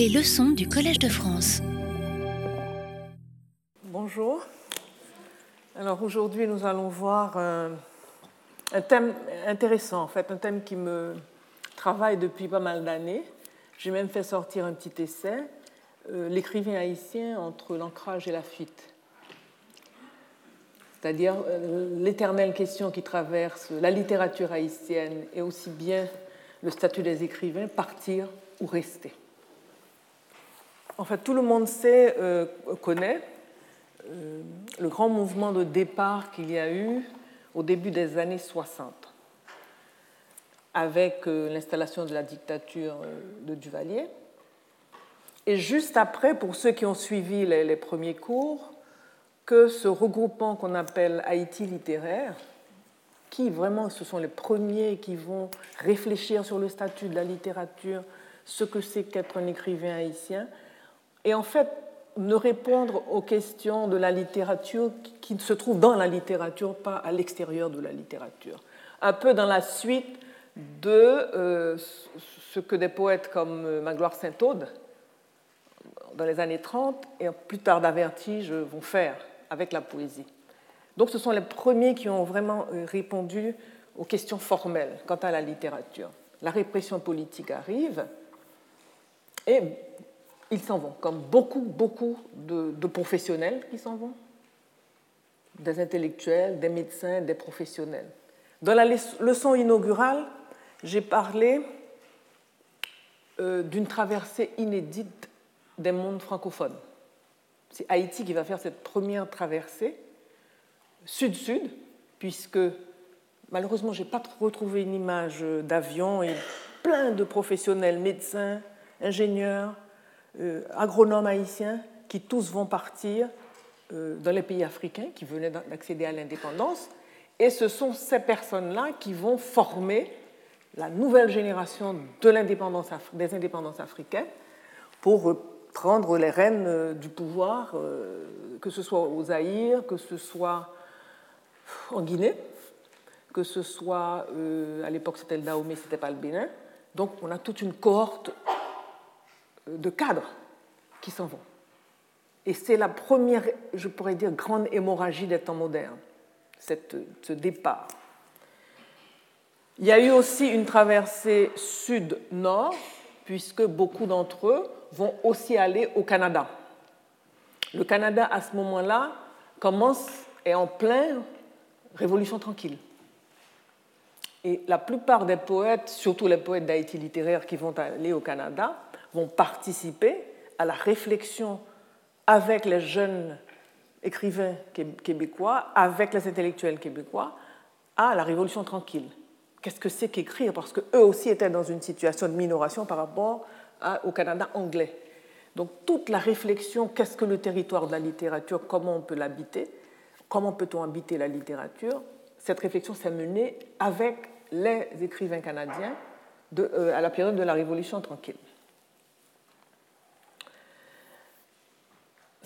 Les leçons du Collège de France. Bonjour. Alors aujourd'hui, nous allons voir un, un, thème intéressant, en fait, un thème qui me travaille depuis pas mal d'années. J'ai même fait sortir un petit essai, euh, l'écrivain haïtien entre l'ancrage et la fuite. C'est-à-dire euh, l'éternelle question qui traverse la littérature haïtienne et aussi bien le statut des écrivains, partir ou rester. En fait, tout le monde sait, euh, connaît euh, le grand mouvement de départ qu'il y a eu au début des années 60, avec euh, l'installation de la dictature de Duvalier. Et juste après, pour ceux qui ont suivi les, les premiers cours, que ce regroupement qu'on appelle Haïti littéraire, qui vraiment ce sont les premiers qui vont réfléchir sur le statut de la littérature, ce que c'est qu'être un écrivain haïtien, et en fait ne répondre aux questions de la littérature qui se trouvent dans la littérature, pas à l'extérieur de la littérature. Un peu dans la suite de euh, ce que des poètes comme euh, Magloire Saint-Aude, dans les années 30 et plus tard d'Avertige, vont faire avec la poésie. Donc ce sont les premiers qui ont vraiment euh, répondu aux questions formelles quant à la littérature. La répression politique arrive et ils s'en vont, comme beaucoup, beaucoup de, professionnels qui s'en vont, des intellectuels, des médecins, des professionnels. Dans la leçon inaugurale, j'ai parlé euh, d'une traversée inédite des mondes francophones. C'est Haïti qui va faire cette première traversée sud-sud, puisque malheureusement, je n'ai pas retrouvé une image d'avion et plein de professionnels, médecins, ingénieurs, euh, agronomes haïtiens, qui tous vont partir euh, dans les pays africains qui venaient d'accéder à l'indépendance. Et ce sont ces personnes-là qui vont former la nouvelle génération de des indépendances africaines pour prendre les rênes euh, du pouvoir, que ce soit aux Zaïre, que ce soit en Guinée, que ce soit, euh, à l'époque c'était le Dahomey, c'était pas le Bénin. Donc on a toute une cohorte euh, de cadres qui s'en vont. Et c'est la première, je pourrais dire, grande hémorragie des temps modernes, cette, ce départ. Il y a eu aussi une traversée sud-nord, puisque beaucoup d'entre eux vont aussi aller au Canada. Le Canada, à ce moment-là, commence, est en plein Révolution tranquille. Et la plupart des poètes, surtout les poètes d'Haïti littéraire qui vont aller au Canada, vont participer à la réflexion avec les jeunes écrivains québécois, avec les intellectuels québécois, à la Révolution tranquille. Qu'est-ce que c'est qu'écrire? Parce qu'eux aussi étaient dans une situation de minoration par rapport au Canada anglais. Donc toute la réflexion, qu'est-ce que le territoire de la littérature, comment on peut l'habiter, comment peut-on habiter la littérature Cette réflexion s'est menée avec les écrivains canadiens euh, à la période de la Révolution tranquille.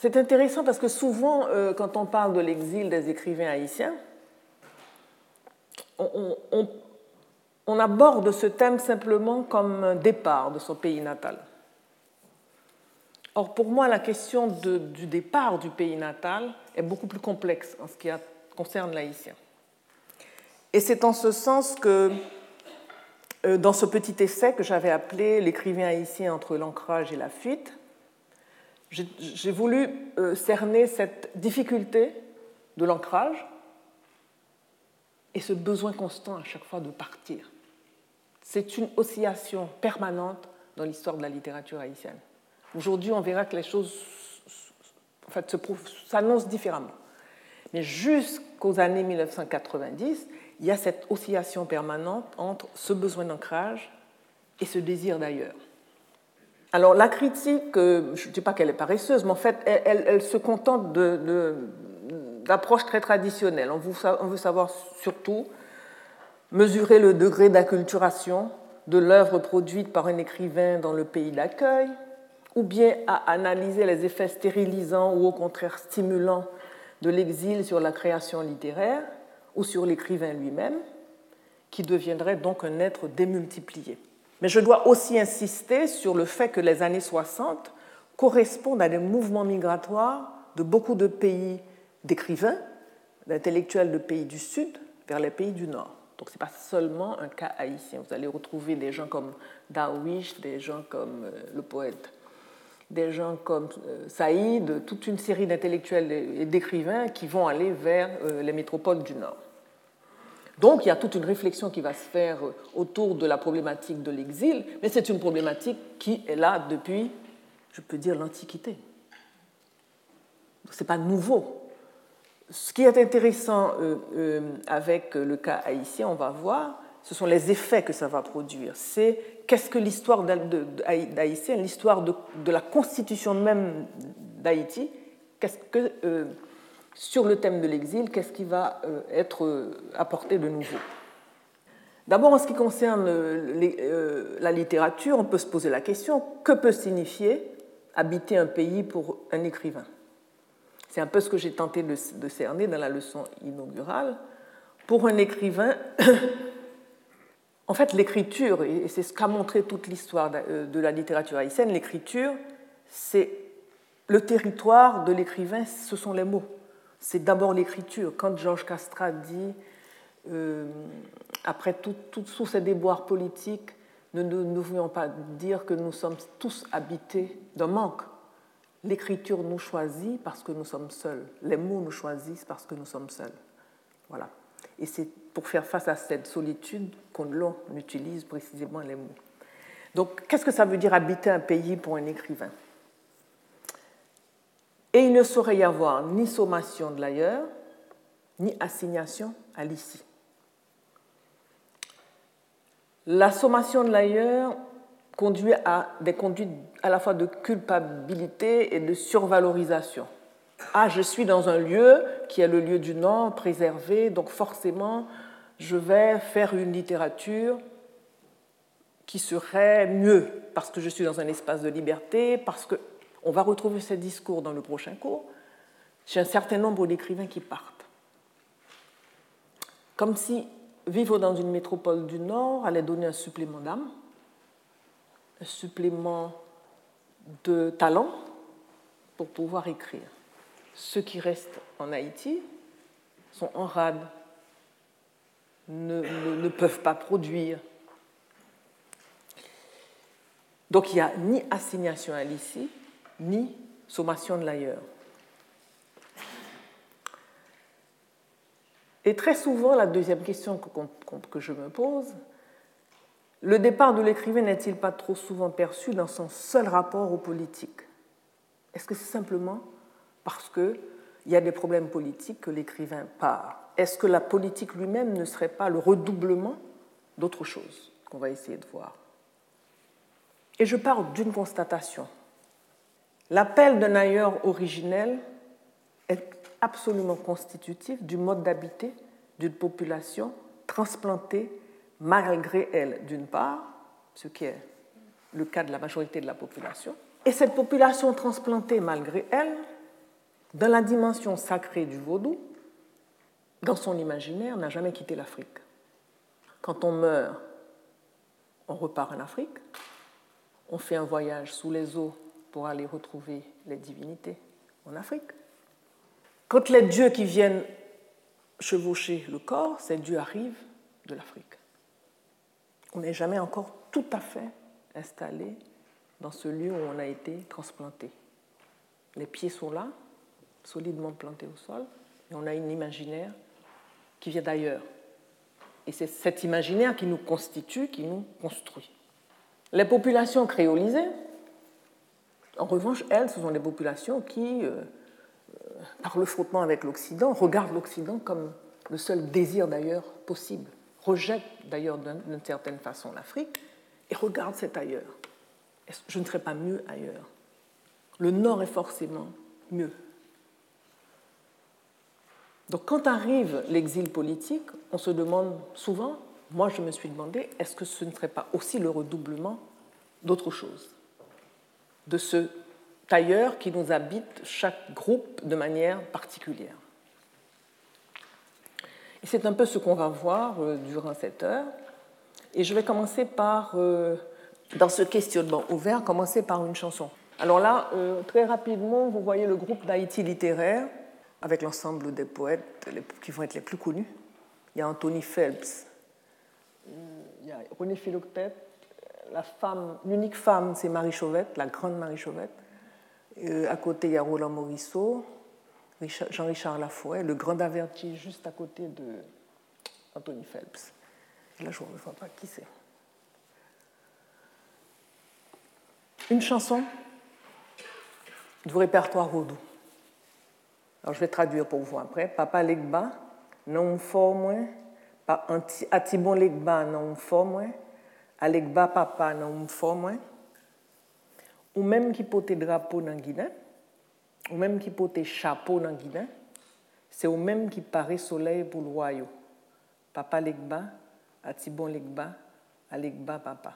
C'est intéressant parce que souvent, euh, quand on parle de l'exil des écrivains haïtiens, on, aborde ce thème simplement comme un départ de son pays natal. Or, pour moi, la question du départ du pays natal est beaucoup plus complexe en ce qui concerne l'haïtien. Et c'est en ce sens que, euh, dans ce petit essai que j'avais appelé L'écrivain haïtien entre l'ancrage et la fuite, j'ai voulu euh, cerner cette difficulté de l'ancrage et ce besoin constant à chaque fois de partir. C'est une oscillation permanente dans l'histoire de la littérature haïtienne. Aujourd'hui, on verra que les choses s'annoncent différemment. Mais jusqu'aux années 1990, il y a cette oscillation permanente entre ce besoin d'ancrage et ce désir d'ailleurs. Alors la critique, euh, je ne dis pas qu'elle est paresseuse, mais en fait, elle, se contente d'approches très traditionnelles. On veut, on veut savoir surtout mesurer le degré d'acculturation de l'œuvre produite par un écrivain dans le pays d'accueil, ou bien à analyser les effets stérilisants ou au contraire stimulants de l'exil sur la création littéraire ou sur l'écrivain lui-même, qui deviendrait donc un être démultiplié. Mais je dois aussi insister sur le fait que les années 60 correspondent à des mouvements migratoires de beaucoup de pays d'écrivains, d'intellectuels de pays du Sud vers les pays du Nord. Donc ce n'est pas seulement un cas haïtien. Vous allez retrouver des gens comme Darwish, des gens comme euh, le poète, des gens comme euh, Saïd, toute une série d'intellectuels et d'écrivains qui vont aller vers euh, les métropoles du Nord. Donc il y a toute une réflexion qui va se faire autour de la problématique de l'exil, mais c'est une problématique qui est là depuis, je peux dire, l'Antiquité. Ce n'est pas nouveau. Ce qui est intéressant euh, euh, avec le cas haïtien, on va voir, ce sont les effets que ça va produire. C'est qu'est-ce que l'histoire d'Haïtien, l'histoire de, la constitution même d'Haïti, qu'est-ce que euh, sur le thème de l'exil, qu'est-ce qui va euh, être euh, apporté de nouveau? D'abord, en ce qui concerne euh, la littérature, on peut se poser la question, que peut signifier habiter un pays pour un écrivain? C'est un peu ce que j'ai tenté de, cerner dans la leçon inaugurale. Pour un écrivain, en fait, l'écriture, et c'est ce qu'a montré toute l'histoire de la littérature haïtienne, l'écriture, c'est le territoire de l'écrivain, ce sont les mots c'est d'abord l'écriture. Quand Georges Castra dit, euh, après tous ces déboires politiques, ne, voulons pas dire que nous sommes tous habités d'un manque. L'écriture nous choisit parce que nous sommes seuls. Les mots nous choisissent parce que nous sommes seuls. Voilà. Et c'est pour faire face à cette solitude qu'on utilise précisément les mots. Donc, qu'est-ce que ça veut dire habiter un pays pour un écrivain? Et il ne saurait y avoir ni sommation de l'ailleurs, ni assignation à l'ici. La sommation de l'ailleurs conduit à des conduites à la fois de culpabilité et de survalorisation. Ah, je suis dans un lieu qui est le lieu du Nord, préservé, donc forcément, je vais faire une littérature qui serait mieux, parce que je suis dans un espace de liberté, parce que on va retrouver ce discours dans le prochain cours chez un certain nombre d'écrivains qui partent. Comme si vivre dans une métropole du Nord allait donner un supplément d'âme, un supplément de talent pour pouvoir écrire. Ceux qui restent en Haïti sont en rade, ne, peuvent pas produire. Donc il n'y a ni assignation à l'ici, ni sommation de l'ailleurs. Et très souvent, la deuxième question que, je me pose, le départ de l'écrivain n'est-il pas trop souvent perçu dans son seul rapport aux politiques Est-ce que c'est simplement parce qu'il y a des problèmes politiques que l'écrivain part? Est-ce que la politique lui-même ne serait pas le redoublement d'autre chose qu'on va essayer de voir? Et je pars d'une constatation. L'appel d'un ailleurs originel est absolument constitutif du mode d'habiter d'une population transplantée malgré elle, d'une part, ce qui est le cas de la majorité de la population, et cette population transplantée malgré elle, dans la dimension sacrée du vaudou, dans son imaginaire, n'a jamais quitté l'Afrique. Quand on meurt, on repart en Afrique, on fait un voyage sous les eaux pour aller retrouver les divinités en Afrique. Quand les dieux qui viennent chevaucher le corps, ces dieux arrivent de l'Afrique. On n'est jamais encore tout à fait installé dans ce lieu où on a été transplanté. Les pieds sont là, solidement plantés au sol, et on a une imaginaire qui vient d'ailleurs. Et c'est cet imaginaire qui nous constitue, qui nous construit. Les populations créolisées, en revanche, elles, ce sont des populations qui, euh, euh, par le frottement avec l'Occident, regardent l'Occident comme le seul désir d'ailleurs possible, rejettent d'ailleurs d'une certaine façon l'Afrique et regardent cet ailleurs. Je ne serais pas mieux ailleurs? Le Nord est forcément mieux. Donc quand arrive l'exil politique, on se demande souvent, moi je me suis demandé, est-ce que ce ne serait pas aussi le redoublement d'autre chose? De ce tailleur qui nous habite chaque groupe de manière particulière. Et c'est un peu ce qu'on va voir euh, durant cette heure. Et je vais commencer par euh, dans ce questionnement ouvert, commencer par une chanson. Alors là, euh, très rapidement, vous voyez le groupe d'Haïti littéraire, avec l'ensemble des poètes qui vont être les plus connus. Il y a Anthony Phelps, il y a René Philoctète, l'unique femme, c'est Marie Chauvette, la grande Marie Chauvette. Euh, à côté, il y a Roland Morisseau, Jean-Richard Lafouet, le grand averti juste à côté de Anthony Phelps. là, je ne vois pas qui c'est. Une chanson du répertoire vaudou. Alors, je vais traduire pour vous après. Papa Legba, non fort moins. Atibon Legba, non fort moins. Alegba papa, non fort moins. Ou même qui porte drapeau dans Guinée, ou même qui porte chapeau dans Guinée, c'est au même qui paraît soleil pour le royaume. Papa Legba, Atibon Legba, Alegba papa.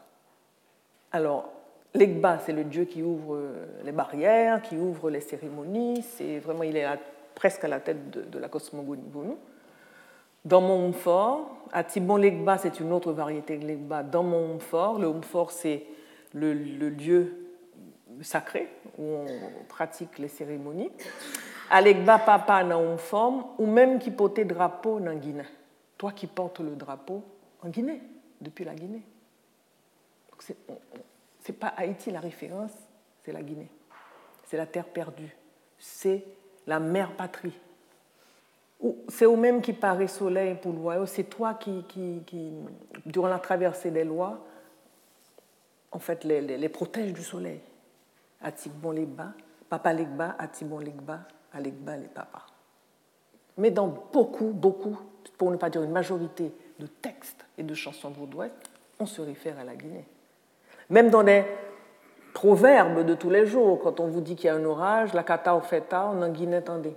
Alors, Legba, c'est le dieu qui ouvre euh, les barrières, qui ouvre les cérémonies. C'est vraiment, il est presque à la tête de, la cosmogonie pour nous. Dans mon fort, à Tibon Legba, c'est une autre variété de Legba. Dans mon fort, le fort, c'est le, lieu sacré où on pratique les cérémonies. À Legba Papa, dans forme, ou même qui portait drapeau dans Guinée. Toi qui portes le drapeau en Guinée, depuis la Guinée. Donc n'est pas Haïti la référence, c'est la Guinée. C'est la terre perdue. C'est la mère patrie. C'est au même qui paraît soleil pour le C'est toi qui, durant la traversée des lois, en fait, les, les, protège du soleil. Atibon les bas, papa les bas, Atibon les bas, les papas. Mais dans beaucoup, beaucoup, pour ne pas dire une majorité de textes et de chansons vaudoises, on se réfère à la Guinée. Même dans les proverbes de tous les jours, quand on vous dit qu'il y a un orage, la cata au feta, on en Guinée tendez.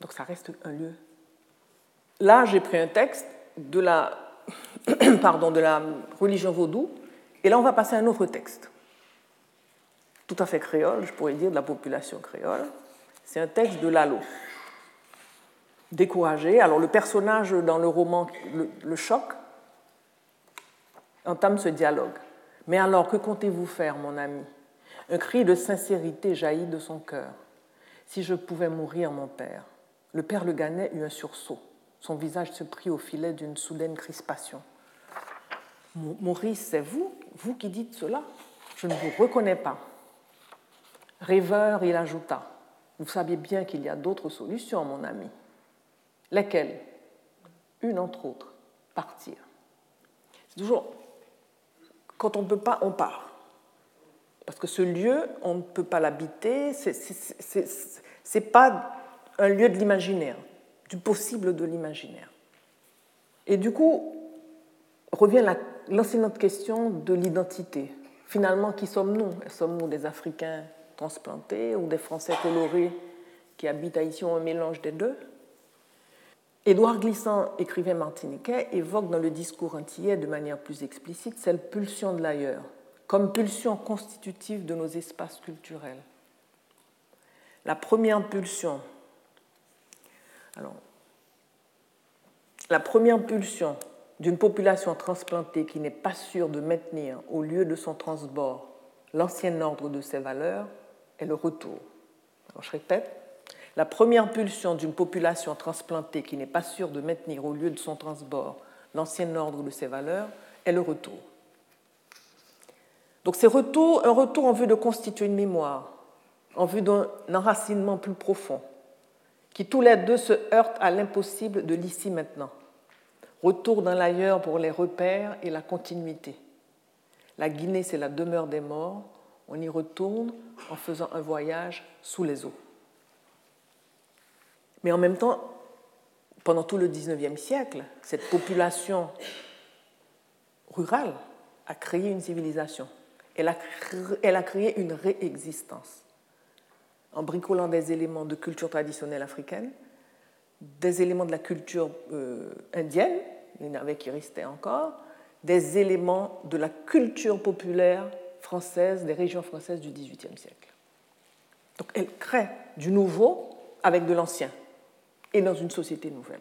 Donc ça reste un lieu. Là, j'ai pris un texte de la, religion vaudou, et là, on va passer à un autre texte, tout à fait créole, je pourrais dire, de la population créole. C'est un texte de Lalo. Découragé. Alors, le personnage dans le roman le choc, entame ce dialogue. Mais alors, que comptez-vous faire, mon ami? Un cri de sincérité jaillit de son cœur. Si je pouvais mourir, mon père. Le père Le Ganet eut un sursaut. Son visage se prit au filet d'une soudaine crispation. Maurice, c'est vous, vous qui dites cela? Je ne vous reconnais pas. Rêveur, il ajouta. Vous saviez bien qu'il y a d'autres solutions, mon ami. Lesquelles? Une entre autres, partir. C'est toujours quand on ne peut pas, on part. Parce que ce lieu, on ne peut pas l'habiter, ce n'est pas un lieu de l'imaginaire, du possible de l'imaginaire. Et du coup, revient l'ancienne question de l'identité. Finalement, qui sommes-nous? Sommes-nous des Africains transplantés ou des Français colorés qui habitent ici ou un mélange des deux? Édouard Glissant, écrivain martiniquais, évoque dans le discours antillais de manière plus explicite cette pulsion de l'ailleurs, comme pulsion constitutive de nos espaces culturels. La première pulsion, alors, la première pulsion d'une population transplantée qui n'est pas sûre de maintenir au lieu de son transbord l'ancien ordre de ses valeurs est le retour. Je répète, la première pulsion d'une population transplantée qui n'est pas sûre de maintenir au lieu de son transbord l'ancien ordre de ses valeurs est le retour. Donc c'est un retour en vue de constituer une mémoire, en vue d'un enracinement plus profond, qui tous les deux se heurtent à l'impossible de l'ici maintenant. Retour dans l'ailleurs pour les repères et la continuité. La Guinée, c'est la demeure des morts. On y retourne en faisant un voyage sous les eaux. Mais en même temps, pendant tout le XIXe siècle, cette population rurale a créé une civilisation. Elle a créé une réexistence en bricolant des éléments de culture traditionnelle africaine, des éléments de la culture euh, indienne, en avait qui restaient encore, des éléments de la culture populaire française, des régions françaises du XVIIIe siècle. Donc elle crée du nouveau avec de l'ancien et dans une société nouvelle.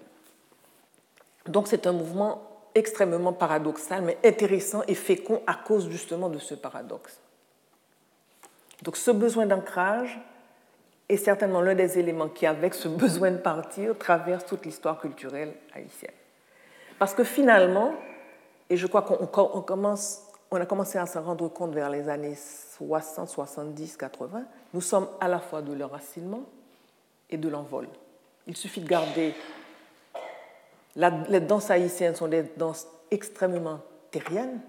Donc c'est un mouvement extrêmement paradoxal, mais intéressant et fécond à cause justement de ce paradoxe. Donc ce besoin d'ancrage est certainement l'un des éléments qui, avec ce besoin de partir, traverse toute l'histoire culturelle haïtienne. Parce que finalement, et je crois qu'on commence, on a commencé à s'en rendre compte vers les années 60, 70, 80, nous sommes à la fois de l'enracinement et de l'envol. Il suffit de garder. les danses haïtiennes sont des danses extrêmement terriennes.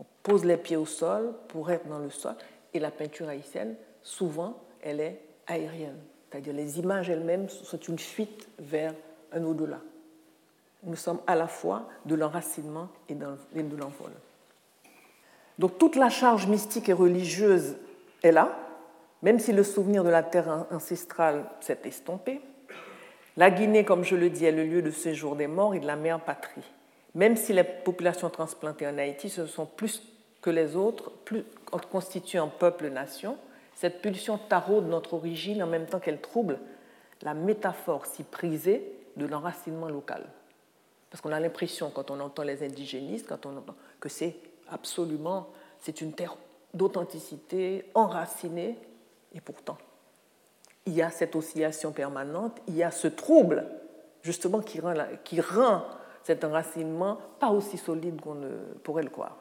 On pose les pieds au sol pour être dans le sol. Et la peinture haïtienne, souvent, elle est aérienne. C'est-à-dire les images elles-mêmes sont une fuite vers un au-delà. Nous sommes à la fois de l'enracinement et de l'envol. Donc toute la charge mystique et religieuse est là, même si le souvenir de la terre ancestrale s'est estompé. La Guinée, comme je le dis, est le lieu de séjour des morts et de la mère patrie. Même si les populations transplantées en Haïti, ce sont plus que les autres, plus constituent un peuple-nation, cette pulsion taraude notre origine en même temps qu'elle trouble la métaphore si prisée de l'enracinement local. Parce qu'on a l'impression, quand on entend les indigénistes, quand on entend que c'est absolument, une terre d'authenticité, enracinée, et pourtant, il y a cette oscillation permanente, il y a ce trouble, justement, qui rend, cet enracinement pas aussi solide qu'on pourrait le croire.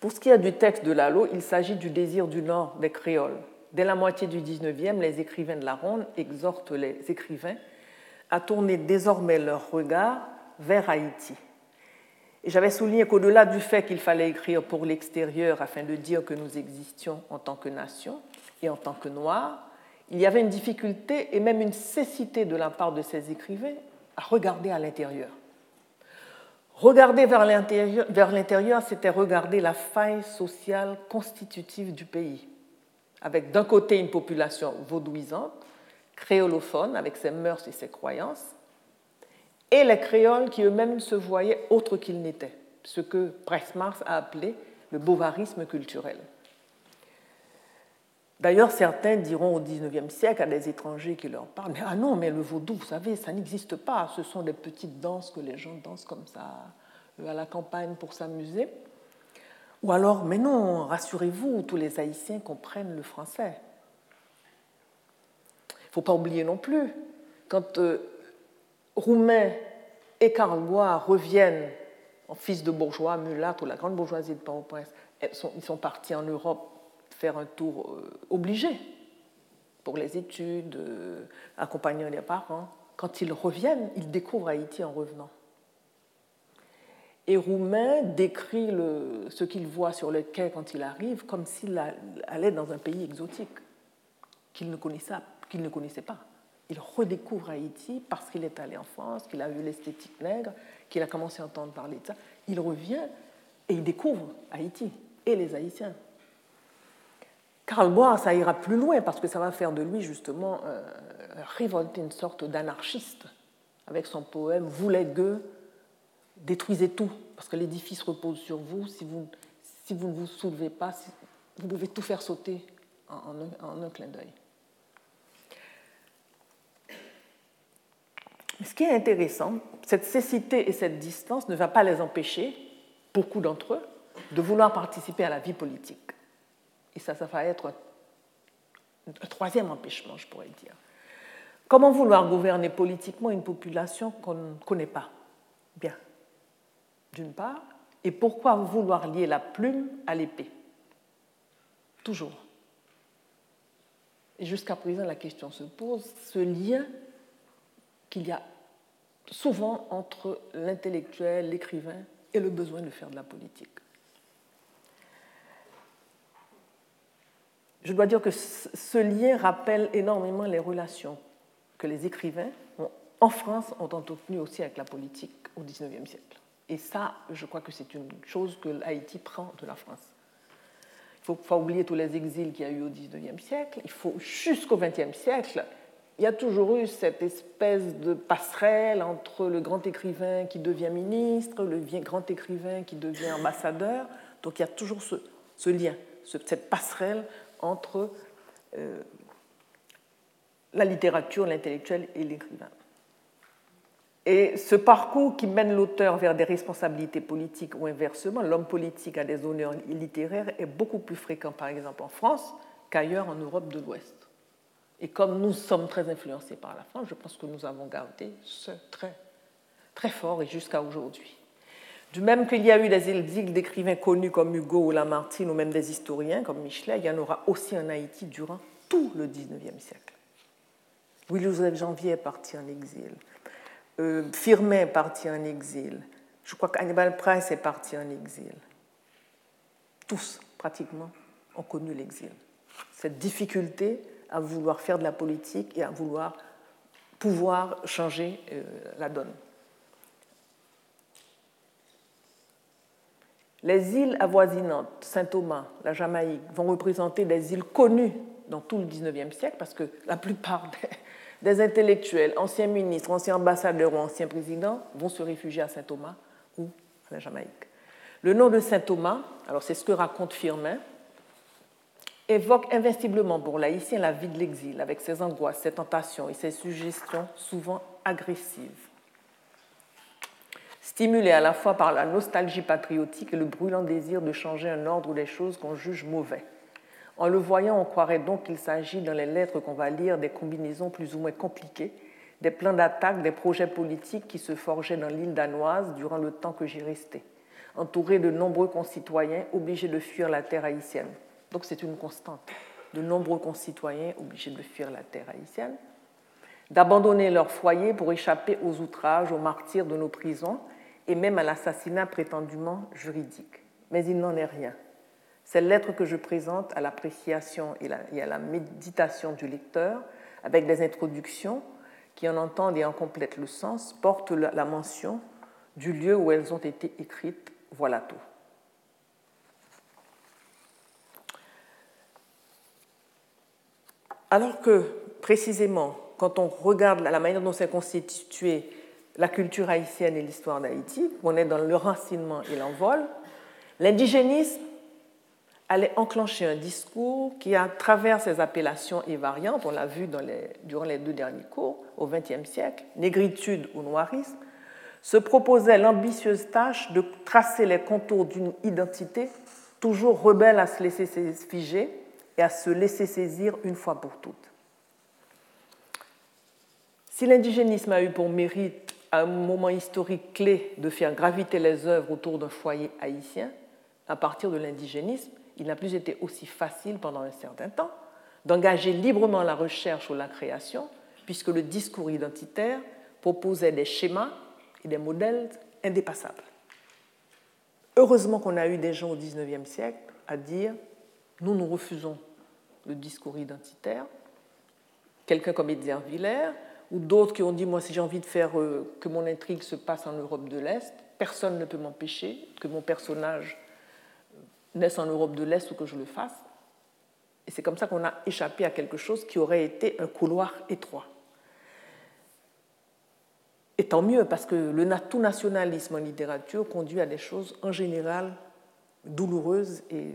Pour ce qui est du texte de Lalo, il s'agit du désir du Nord des créoles. Dès la moitié du XIXe, les écrivains de la Ronde exhortent les écrivains à tourner désormais leur regard vers Haïti. J'avais souligné qu'au-delà du fait qu'il fallait écrire pour l'extérieur afin de dire que nous existions en tant que nation et en tant que Noirs, il y avait une difficulté et même une cécité de la part de ces écrivains à regarder à l'intérieur. Regarder vers l'intérieur, c'était regarder la faille sociale constitutive du pays, avec d'un côté une population vaudouisante, créolophone, avec ses mœurs et ses croyances, et les créoles qui eux-mêmes se voyaient autres qu'ils n'étaient, ce que Pressmars a appelé le bovarisme culturel. D'ailleurs, certains diront au XIXe siècle à des étrangers qui leur parlent, mais ah non, mais le vaudou, vous savez, ça n'existe pas, ce sont des petites danses que les gens dansent comme ça euh, à la campagne pour s'amuser. Ou alors, mais non, rassurez-vous, tous les Haïtiens comprennent le français. Il ne faut pas oublier non plus, quand euh, Roumet et Karl Bois reviennent en fils de bourgeois, mulâtres ou la grande bourgeoisie de Port-au-Prince, ils sont partis en Europe faire un tour euh, obligé pour les études, euh, accompagner les parents. Quand ils reviennent, ils découvrent Haïti en revenant. Et Roumain décrit ce qu'il voit sur le quai quand il arrive comme s'il allait dans un pays exotique qu'il ne, connaissait, qu'il ne connaissait pas. Il redécouvre Haïti parce qu'il est allé en France, qu'il a vu l'esthétique nègre, qu'il a commencé à entendre parler de ça. Il revient et il découvre Haïti et les Haïtiens. Karl Bois, ça ira plus loin parce que ça va faire de lui justement révolter une sorte d'anarchiste avec son poème Vous les gueux, détruisez tout? Parce que l'édifice repose sur vous. Si vous, si vous ne vous soulevez pas, vous pouvez tout faire sauter en, un, clin d'œil. ce qui est intéressant, cette cécité et cette distance ne va pas les empêcher, beaucoup d'entre eux, de vouloir participer à la vie politique. Et ça, ça va être un troisième empêchement, je pourrais dire. Comment vouloir gouverner politiquement une population qu'on ne connaît pas? Bien, d'une part. Et pourquoi vouloir lier la plume à l'épée? Toujours. Et jusqu'à présent, la question se pose, ce lien qu'il y a souvent entre l'intellectuel, l'écrivain et le besoin de faire de la politique. Je dois dire que ce lien rappelle énormément les relations que les écrivains en France ont entretenues aussi avec la politique au XIXe siècle. Et ça, je crois que c'est une chose que Haïti prend de la France. Il ne faut pas oublier tous les exils qu'il y a eu au XIXe siècle. Il faut jusqu'au XXe siècle, il y a toujours eu cette espèce de passerelle entre le grand écrivain qui devient ministre, le grand écrivain qui devient ambassadeur. Donc il y a toujours ce, ce lien, cette passerelle entre euh, la littérature, l'intellectuel et l'écrivain. Et ce parcours qui mène l'auteur vers des responsabilités politiques ou inversement, l'homme politique a des honneurs littéraires est beaucoup plus fréquent, par exemple, en France qu'ailleurs en Europe de l'Ouest. Et comme nous sommes très influencés par la France, je pense que nous avons gardé ce très, très fort et jusqu'à aujourd'hui. Du même qu'il y a eu des exils d'écrivains connus comme Hugo ou Lamartine ou même des historiens comme Michelet, il y en aura aussi en Haïti durant tout le XIXe siècle. Louis-Joseph Janvier est parti en exil. Euh, Firmin est parti en exil. Je crois qu'Hannibal Price est parti en exil. Tous, pratiquement, ont connu l'exil. Cette difficulté à vouloir faire de la politique et à vouloir pouvoir changer euh, la donne. Les îles avoisinantes, Saint-Thomas, la Jamaïque, vont représenter des îles connues dans tout le XIXe siècle parce que la plupart des, intellectuels, anciens ministres, anciens ambassadeurs ou anciens présidents vont se réfugier à Saint-Thomas ou à la Jamaïque. Le nom de Saint-Thomas, alors c'est ce que raconte Firmin, évoque invinciblement pour l'haïtien la vie de l'exil, avec ses angoisses, ses tentations et ses suggestions souvent agressives. Stimulé à la fois par la nostalgie patriotique et le brûlant désir de changer un ordre ou des choses qu'on juge mauvais. En le voyant, on croirait donc qu'il s'agit dans les lettres qu'on va lire des combinaisons plus ou moins compliquées, des plans d'attaque, des projets politiques qui se forgeaient dans l'île danoise durant le temps que j'y restais, entouré de nombreux concitoyens obligés de fuir la terre haïtienne. Donc c'est une constante. De nombreux concitoyens obligés de fuir la terre haïtienne, d'abandonner leur foyer pour échapper aux outrages, aux martyrs de nos prisons et même à l'assassinat prétendument juridique. Mais il n'en est rien. Ces lettres que je présente à l'appréciation et à la méditation du lecteur, avec des introductions qui en entendent et en complètent le sens, portent la mention du lieu où elles ont été écrites. Voilà tout. Alors que, précisément, quand on regarde la manière dont s'est constituée la culture haïtienne et l'histoire d'Haïti, on est dans le racinement et l'envol, l'indigénisme allait enclencher un discours qui, à travers ses appellations et variantes, on l'a vu durant les deux derniers cours, au XXe siècle, négritude ou noirisme, se proposait l'ambitieuse tâche de tracer les contours d'une identité toujours rebelle à se laisser figer et à se laisser saisir une fois pour toutes. Si l'indigénisme a eu pour mérite à un moment historique clé de faire graviter les œuvres autour d'un foyer haïtien, à partir de l'indigénisme, il n'a plus été aussi facile pendant un certain temps d'engager librement la recherche ou la création, puisque le discours identitaire proposait des schémas et des modèles indépassables. Heureusement qu'on a eu des gens au XIXe siècle à dire nous, nous refusons le discours identitaire. Quelqu'un comme Edgar Villers, ou d'autres qui ont dit Moi, si j'ai envie de faire euh, que mon intrigue se passe en Europe de l'Est, personne ne peut m'empêcher que mon personnage naisse en Europe de l'Est ou que je le fasse. Et c'est comme ça qu'on a échappé à quelque chose qui aurait été un couloir étroit. Et tant mieux, parce que le tout nationalisme en littérature conduit à des choses en général douloureuses et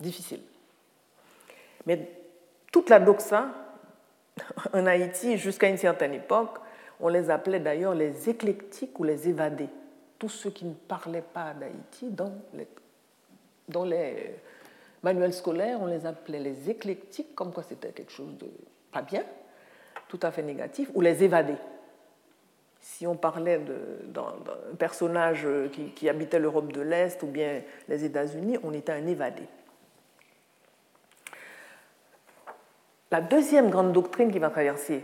difficiles. Mais toute la doxa, en Haïti, jusqu'à une certaine époque, on les appelait d'ailleurs les éclectiques ou les évadés. Tous ceux qui ne parlaient pas d'Haïti, dans les, manuels scolaires, on les appelait les éclectiques, comme quoi c'était quelque chose de pas bien, tout à fait négatif, ou les évadés. Si on parlait d'un personnage qui habitait l'Europe de l'Est ou bien les États-Unis, on était un évadé. La deuxième grande doctrine qui va traverser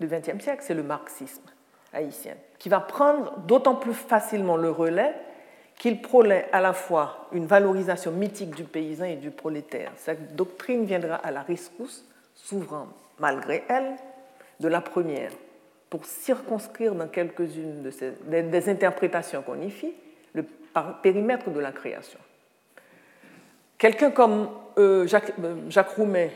le XXe siècle, c'est le marxisme haïtien, qui va prendre d'autant plus facilement le relais qu'il prônait à la fois une valorisation mythique du paysan et du prolétaire. Cette doctrine viendra à la rescousse, s'ouvrant malgré elle de la première, pour circonscrire dans quelques-unes des, interprétations qu'on y fit le périmètre de la création. Quelqu'un comme euh, Jacques, euh, Jacques Roumet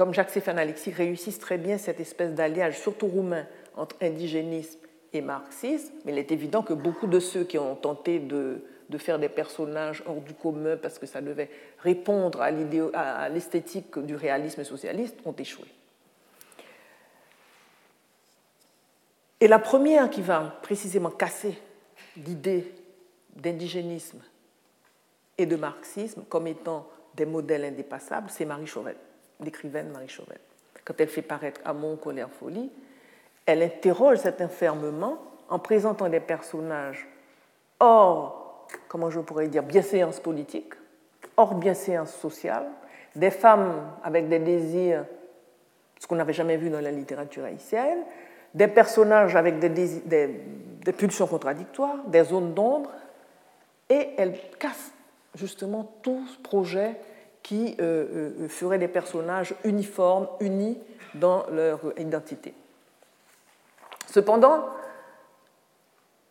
comme Jacques-Stéphane Alexis, réussissent très bien cette espèce d'alliage, surtout roumain, entre indigénisme et marxisme. Mais il est évident que beaucoup de ceux qui ont tenté de, faire des personnages hors du commun parce que ça devait répondre à l'esthétique du réalisme socialiste ont échoué. Et la première qui va précisément casser l'idée d'indigénisme et de marxisme comme étant des modèles indépassables, c'est Marie Chauvel, l'écrivaine Marie Chauvel. Quand elle fait paraître Amon, colère, folie, elle interroge cet enfermement en présentant des personnages hors, comment je pourrais dire, bienséance politique, hors bienséance sociale, des femmes avec des désirs, ce qu'on n'avait jamais vu dans la littérature haïtienne, des personnages avec des, pulsions contradictoires, des zones d'ombre, et elle casse justement tout projet qui euh, euh, ferait des personnages uniformes, unis dans leur identité. Cependant,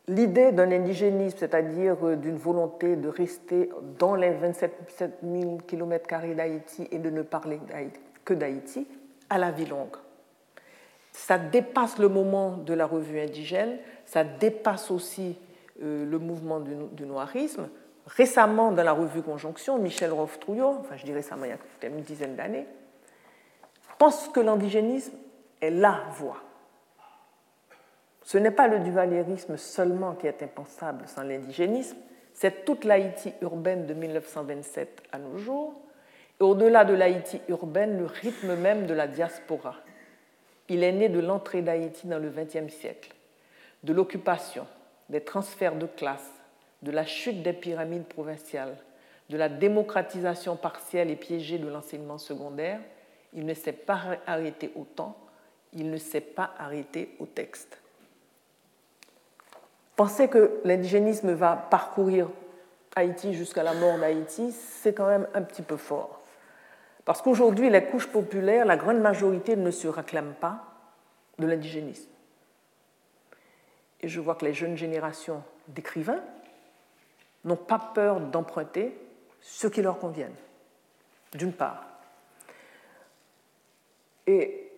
l'idée d'un indigénisme, c'est-à-dire euh, d'une volonté de rester dans les 27 000 km d'Haïti et de ne parler que d'Haïti, à la vie longue. Ça dépasse le moment de la revue indigène, ça dépasse aussi le mouvement du, noirisme. Récemment, dans la revue Conjonction, Michel Roff-Trouillot, enfin je dis récemment, il y a une dizaine d'années, pense que l'indigénisme est la voie. Ce n'est pas le duvalierisme seulement qui est impensable sans l'indigénisme, c'est toute l'Haïti urbaine de 1927 à nos jours, et au-delà de l'Haïti urbaine, le rythme même de la diaspora. Il est né de l'entrée d'Haïti dans le XXe siècle, de l'occupation, des transferts de classe, de la chute des pyramides provinciales, de la démocratisation partielle et piégée de l'enseignement secondaire. Il ne s'est pas arrêté au temps, il ne s'est pas arrêté au texte. Penser que l'indigénisme va parcourir Haïti jusqu'à la mort d'Haïti, c'est quand même un petit peu fort. Parce qu'aujourd'hui, les couches populaires, la grande majorité ne se réclament pas de l'indigénisme. Et je vois que les jeunes générations d'écrivains n'ont pas peur d'emprunter ce qui leur convienne, d'une part. Et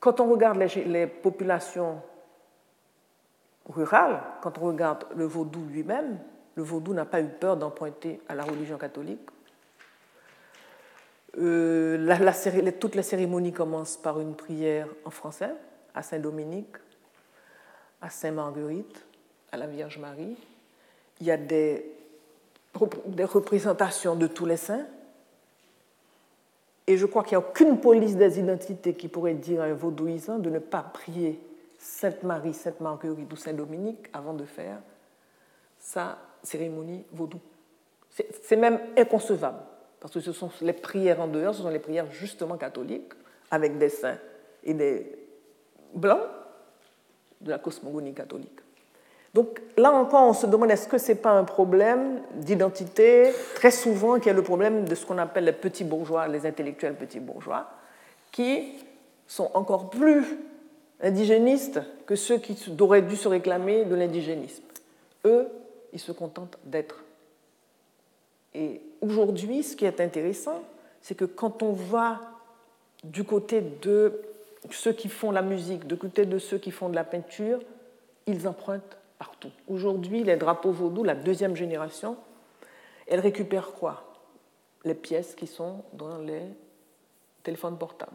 quand on regarde les, populations rurales, quand on regarde le vaudou lui-même, le vaudou n'a pas eu peur d'emprunter à la religion catholique. Euh, la, toute la cérémonie commence par une prière en français à Saint-Dominique, à Saint-Marguerite, à la Vierge Marie. Il y a des, représentations de tous les saints. Et je crois qu'il n'y a aucune police des identités qui pourrait dire à un vaudouisant de ne pas prier Sainte Marie, Sainte Marguerite ou Saint Dominique avant de faire sa cérémonie vaudou. C'est même inconcevable, parce que ce sont les prières en dehors, ce sont les prières justement catholiques, avec des saints et des blancs de la cosmogonie catholique. Donc là encore, on se demande est-ce que ce n'est pas un problème d'identité, très souvent, qui est le problème de ce qu'on appelle les petits bourgeois, les intellectuels petits bourgeois, qui sont encore plus indigénistes que ceux qui auraient dû se réclamer de l'indigénisme. Eux, ils se contentent d'être. Et aujourd'hui, ce qui est intéressant, c'est que quand on va du côté de ceux qui font la musique, du côté de ceux qui font de la peinture, ils empruntent Aujourd'hui, les drapeaux vaudous, la deuxième génération, elles récupèrent quoi? Les pièces qui sont dans les téléphones portables.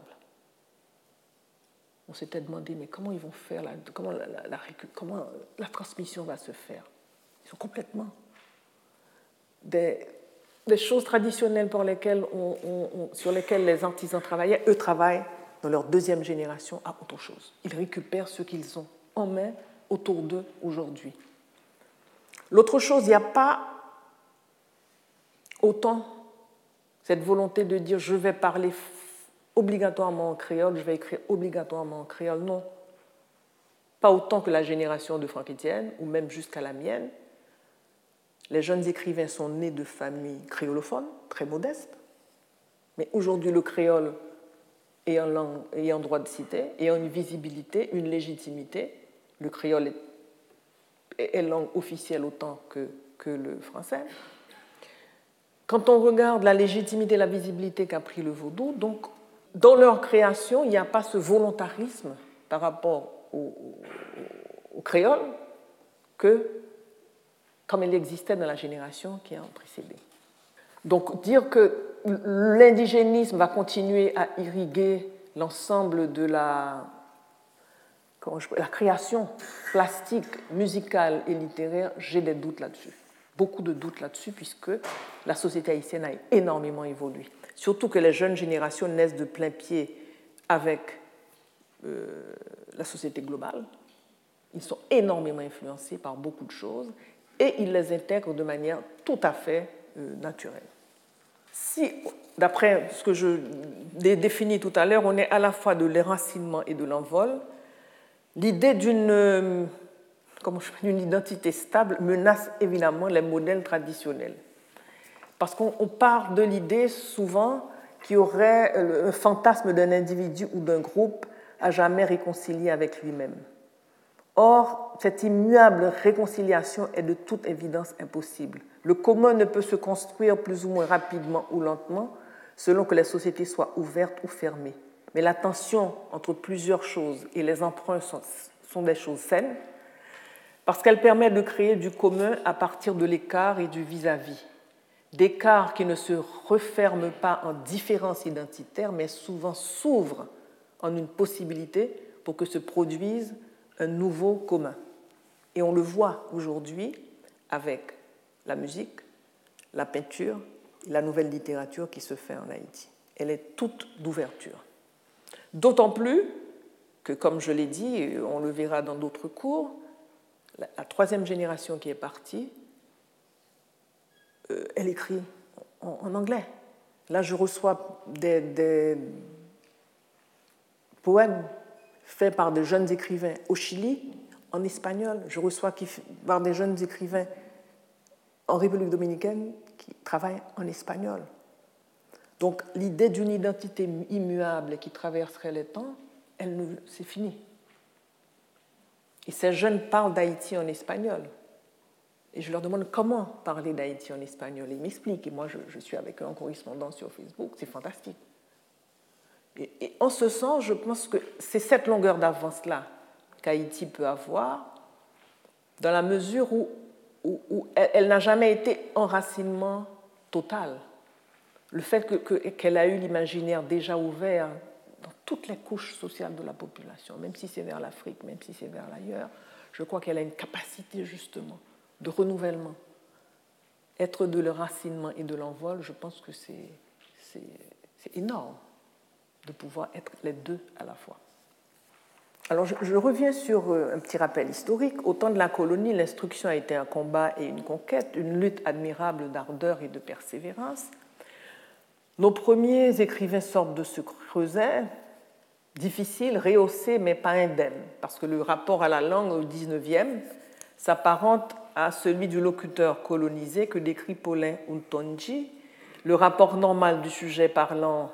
On s'était demandé, mais comment ils vont faire, la, transmission va se faire? Ils sont complètement des, des choses traditionnelles pour lesquelles sur lesquelles les artisans travaillaient, eux travaillent dans leur deuxième génération à autre chose. Ils récupèrent ce qu'ils ont en main autour d'eux aujourd'hui. L'autre chose, il n'y a pas autant cette volonté de dire je vais parler obligatoirement en créole, je vais écrire obligatoirement en créole. Non. Pas autant que la génération de Franck Etienne, ou même jusqu'à la mienne. Les jeunes écrivains sont nés de familles créolophones, très modestes. Mais aujourd'hui, le créole ayant, langue, ayant droit de citer, ayant une visibilité, une légitimité, le créole est, langue officielle autant que, le français. Quand on regarde la légitimité, la visibilité qu'a pris le vaudou, donc dans leur création, il n'y a pas ce volontarisme par rapport au, créole que comme il existait dans la génération qui a précédé. Donc dire que l'indigénisme va continuer à irriguer l'ensemble de la la création plastique, musicale et littéraire, j'ai des doutes là-dessus. Beaucoup de doutes là-dessus, puisque la société haïtienne a énormément évolué. Surtout que les jeunes générations naissent de plein pied avec euh, la société globale. Ils sont énormément influencés par beaucoup de choses et ils les intègrent de manière tout à fait euh, naturelle. Si, d'après ce que je définis tout à l'heure, on est à la fois de l'éracinement et de l'envol, l'idée d'une euh, identité stable menace évidemment les modèles traditionnels. Parce qu'on parle de l'idée souvent qu'il y aurait un fantasme d'un individu ou d'un groupe à jamais réconcilié avec lui-même. Or, cette immuable réconciliation est de toute évidence impossible. Le commun ne peut se construire plus ou moins rapidement ou lentement selon que les sociétés soient ouvertes ou fermées. Mais la tension entre plusieurs choses et les emprunts sont, des choses saines parce qu'elles permettent de créer du commun à partir de l'écart et du vis-à-vis. D'écart qui ne se referment pas en différence identitaire, mais souvent s'ouvrent en une possibilité pour que se produise un nouveau commun. Et on le voit aujourd'hui avec la musique, la peinture, la nouvelle littérature qui se fait en Haïti. Elle est toute d'ouverture. D'autant plus que, comme je l'ai dit, on le verra dans d'autres cours, la, troisième génération qui est partie, euh, elle écrit en, anglais. Là, je reçois des poèmes fait par des jeunes écrivains au Chili en espagnol. Je reçois par des jeunes écrivains en République dominicaine qui travaillent en espagnol. Donc l'idée d'une identité immuable qui traverserait les temps, elle, c'est fini. Et ces jeunes parlent d'Haïti en espagnol. Et je leur demande comment parler d'Haïti en espagnol. Ils m'expliquent. Et moi, je, suis avec eux en correspondance sur Facebook. C'est fantastique. Et, en ce sens, je pense que c'est cette longueur d'avance-là qu'Haïti peut avoir, dans la mesure où, elle, n'a jamais été enracinement total. Le fait qu'elle a eu l'imaginaire déjà ouvert dans toutes les couches sociales de la population, même si c'est vers l'Afrique, même si c'est vers l'ailleurs, je crois qu'elle a une capacité justement de renouvellement. Être de l'enracinement et de l'envol, je pense que c'est énorme de pouvoir être les deux à la fois. Alors je, reviens sur euh, un petit rappel historique. Au temps de la colonie, l'instruction a été un combat et une conquête, une lutte admirable d'ardeur et de persévérance. Nos premiers écrivains sortent de ce creuset, difficile, rehaussé, mais pas indemne, parce que le rapport à la langue au XIXe s'apparente à celui du locuteur colonisé que décrit Paulin Untonji. Le rapport normal du sujet parlant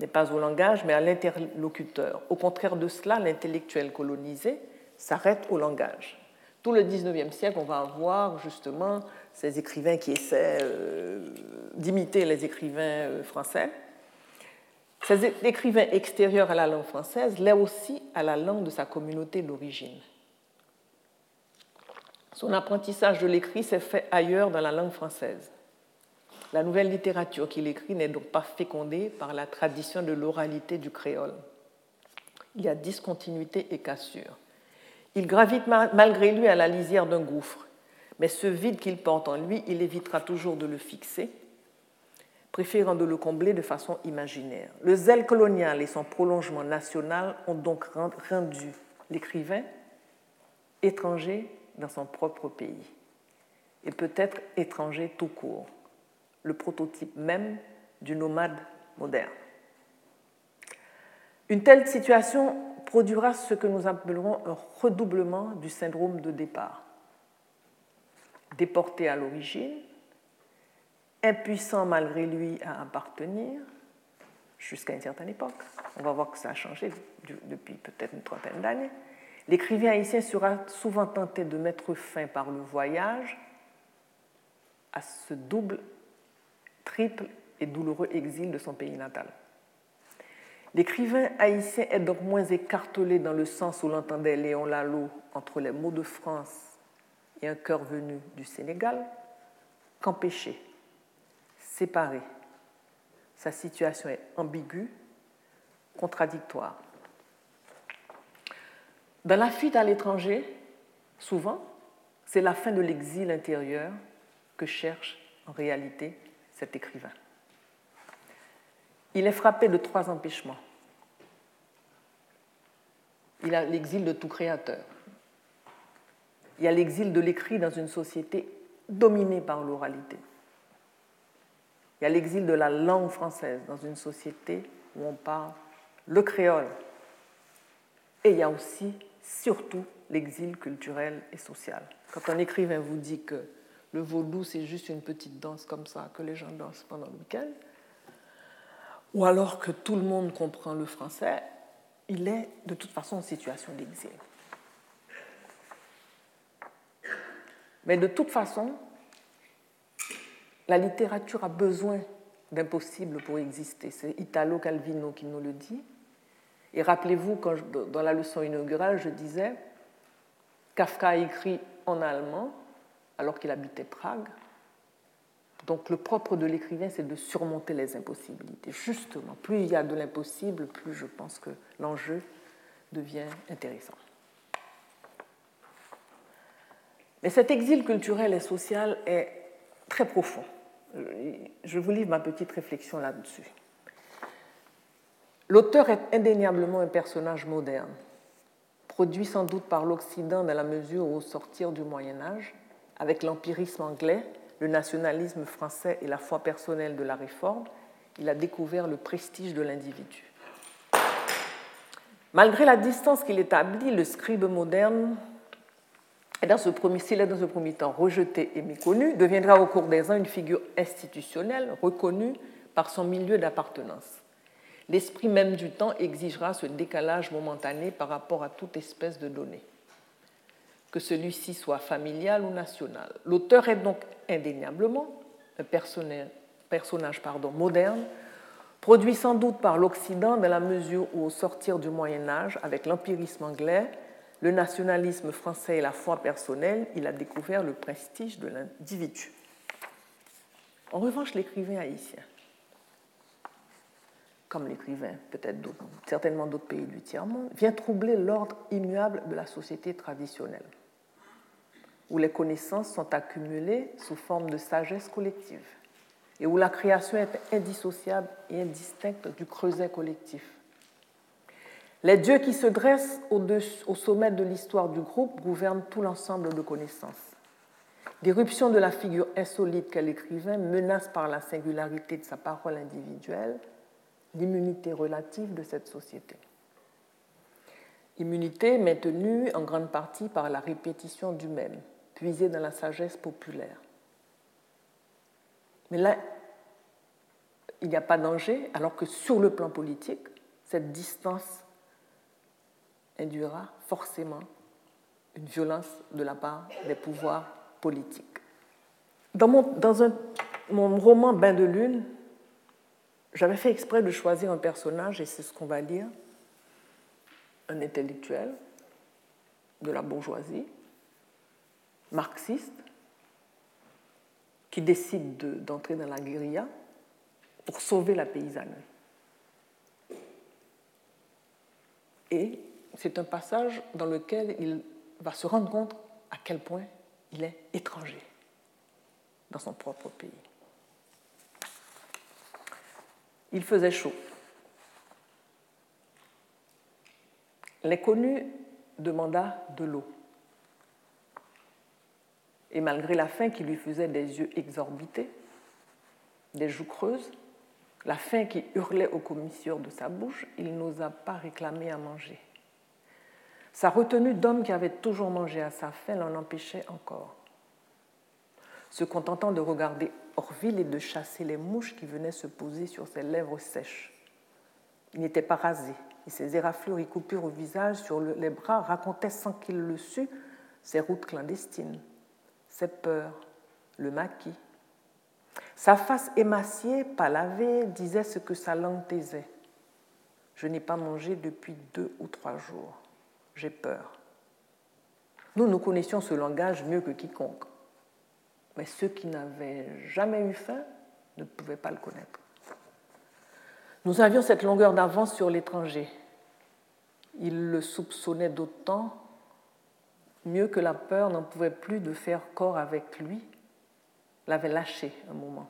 n'est pas au langage, mais à l'interlocuteur. Au contraire de cela, l'intellectuel colonisé s'arrête au langage. Tout le XIXe siècle, on va avoir justement ces écrivains qui essaient euh, d'imiter les écrivains euh, français. Ces écrivains extérieurs à la langue française là aussi à la langue de sa communauté d'origine. Son apprentissage de l'écrit s'est fait ailleurs dans la langue française. La nouvelle littérature qu'il écrit n'est donc pas fécondée par la tradition de l'oralité du créole. Il y a discontinuité et cassure. Il gravite malgré lui à la lisière d'un gouffre, mais ce vide qu'il porte en lui, il évitera toujours de le fixer, préférant de le combler de façon imaginaire. Le zèle colonial et son prolongement national ont donc rendu l'écrivain étranger dans son propre pays, et peut-être étranger tout court le prototype même du nomade moderne. Une telle situation produira ce que nous appellerons un redoublement du syndrome de départ. Déporté à l'origine, impuissant malgré lui à appartenir, jusqu'à une certaine époque, on va voir que ça a changé depuis peut-être une trentaine d'années, l'écrivain haïtien sera souvent tenté de mettre fin par le voyage à ce double triple et douloureux exil de son pays natal. L'écrivain haïtien est donc moins écartelé dans le sens où l'entendait Léon Lalo entre les mots de France et un cœur venu du Sénégal qu'empêché, séparé. Sa situation est ambiguë, contradictoire. Dans la fuite à l'étranger, souvent, c'est la fin de l'exil intérieur que cherche en réalité cet écrivain. Il est frappé de trois empêchements. Il a l'exil de tout créateur. Il y a l'exil de l'écrit dans une société dominée par l'oralité. Il y a l'exil de la langue française dans une société où on parle le créole. Et il y a aussi, surtout, l'exil culturel et social. Quand un écrivain vous dit que le vaudou, c'est juste une petite danse comme ça que les gens dansent pendant le week-end, ou alors que tout le monde comprend le français, il est de toute façon en situation d'exil. Mais de toute façon, la littérature a besoin d'impossible pour exister. C'est Italo Calvino qui nous le dit. Et rappelez-vous, dans la leçon inaugurale, je disais, Kafka a écrit en allemand alors qu'il habitait Prague. Donc le propre de l'écrivain, c'est de surmonter les impossibilités. Justement, plus il y a de l'impossible, plus je pense que l'enjeu devient intéressant. Mais cet exil culturel et social est très profond. Je vous livre ma petite réflexion là-dessus. L'auteur est indéniablement un personnage moderne, produit sans doute par l'Occident dans la mesure où, au sortir du Moyen Âge, avec l'empirisme anglais, le nationalisme français et la foi personnelle de la Réforme, il a découvert le prestige de l'individu. Malgré la distance qu'il établit, le scribe moderne, s'il est dans ce premier temps rejeté et méconnu, deviendra au cours des ans une figure institutionnelle reconnue par son milieu d'appartenance. L'esprit même du temps exigera ce décalage momentané par rapport à toute espèce de données que celui-ci soit familial ou national. L'auteur est donc indéniablement un personnage pardon, moderne, produit sans doute par l'Occident dans la mesure où, au sortir du Moyen Âge, avec l'empirisme anglais, le nationalisme français et la foi personnelle, il a découvert le prestige de l'individu. En revanche, l'écrivain haïtien, comme l'écrivain peut-être certainement d'autres pays du tiers-monde, vient troubler l'ordre immuable de la société traditionnelle où les connaissances sont accumulées sous forme de sagesse collective et où la création est indissociable et indistincte du creuset collectif. Les dieux qui se dressent au, sommet de l'histoire du groupe gouvernent tout l'ensemble de connaissances. L'irruption de la figure insolite qu'elle écrivait menace par la singularité de sa parole individuelle l'immunité relative de cette société. Immunité maintenue en grande partie par la répétition du même, puisé dans la sagesse populaire. Mais là, il n'y a pas danger, alors que sur le plan politique, cette distance induira forcément une violence de la part des pouvoirs politiques. Dans mon, dans un, mon roman Bain de lune, j'avais fait exprès de choisir un personnage, et c'est ce qu'on va lire, un intellectuel de la bourgeoisie, marxiste qui décide d'entrer dans la guérilla pour sauver la paysanne. Et c'est un passage dans lequel il va se rendre compte à quel point il est étranger dans son propre pays. Il faisait chaud. L'inconnu demanda de l'eau et malgré la faim qui lui faisait des yeux exorbités, des joues creuses, la faim qui hurlait aux commissures de sa bouche, il n'osa pas réclamer à manger. Sa retenue d'homme qui avait toujours mangé à sa faim l'en empêchait encore. Se contentant de regarder Orville et de chasser les mouches qui venaient se poser sur ses lèvres sèches. Il n'était pas rasé, et ses éraflures et coupures au visage, sur les bras, racontaient sans qu'il le sût ses routes clandestines ses peurs, le maquis. Sa face émaciée, pas lavée, disait ce que sa langue taisait. Je n'ai pas mangé depuis deux ou trois jours. J'ai peur. Nous, nous connaissions ce langage mieux que quiconque. Mais ceux qui n'avaient jamais eu faim ne pouvaient pas le connaître. Nous avions cette longueur d'avance sur l'étranger. il le soupçonnait d'autant mieux que la peur n'en pouvait plus de faire corps avec lui, l'avait lâché un moment.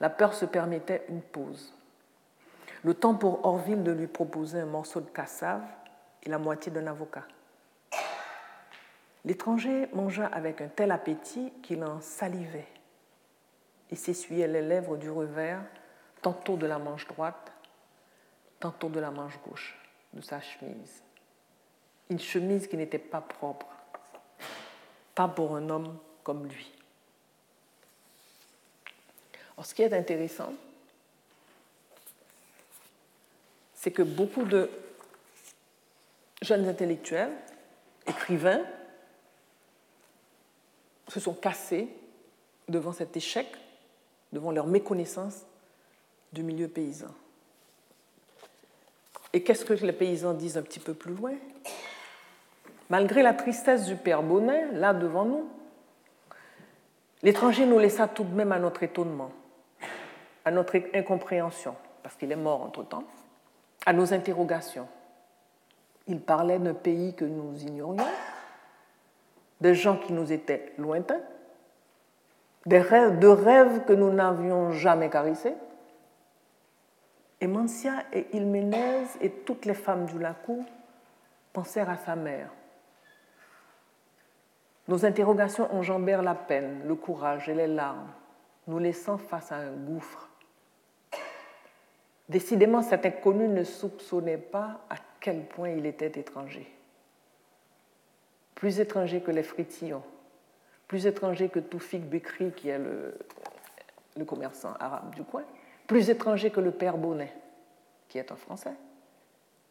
La peur se permettait une pause. Le temps pour Orville de lui proposer un morceau de cassave et la moitié d'un avocat. L'étranger mangea avec un tel appétit qu'il en salivait et s'essuyait les lèvres du revers, tantôt de la manche droite, tantôt de la manche gauche de sa chemise. Une chemise qui n'était pas propre, pas pour un homme comme lui. ce qui est intéressant, c'est que beaucoup de jeunes intellectuels, écrivains, se sont cassés devant cet échec, devant leur méconnaissance du milieu paysan. Et qu'est-ce que les paysans disent un petit peu plus loin? Malgré la tristesse du père Bonnet, là devant nous, l'étranger nous laissa tout de même à notre étonnement, à notre incompréhension, parce qu'il est mort entre-temps, à nos interrogations. Il parlait d'un pays que nous ignorions, des gens qui nous étaient lointains, de rêves que nous n'avions jamais caressés. Et Mancia et Ilménez et toutes les femmes du Lacou pensèrent à sa mère. Nos interrogations enjambèrent la peine, le courage et les larmes, nous laissant face à un gouffre. Décidément, cet inconnu ne soupçonnait pas à quel point il était étranger. Plus étranger que les fritillons, plus étranger que Toufik Bekri, qui est le, le commerçant arabe du coin, plus étranger que le père Bonnet, qui est un Français,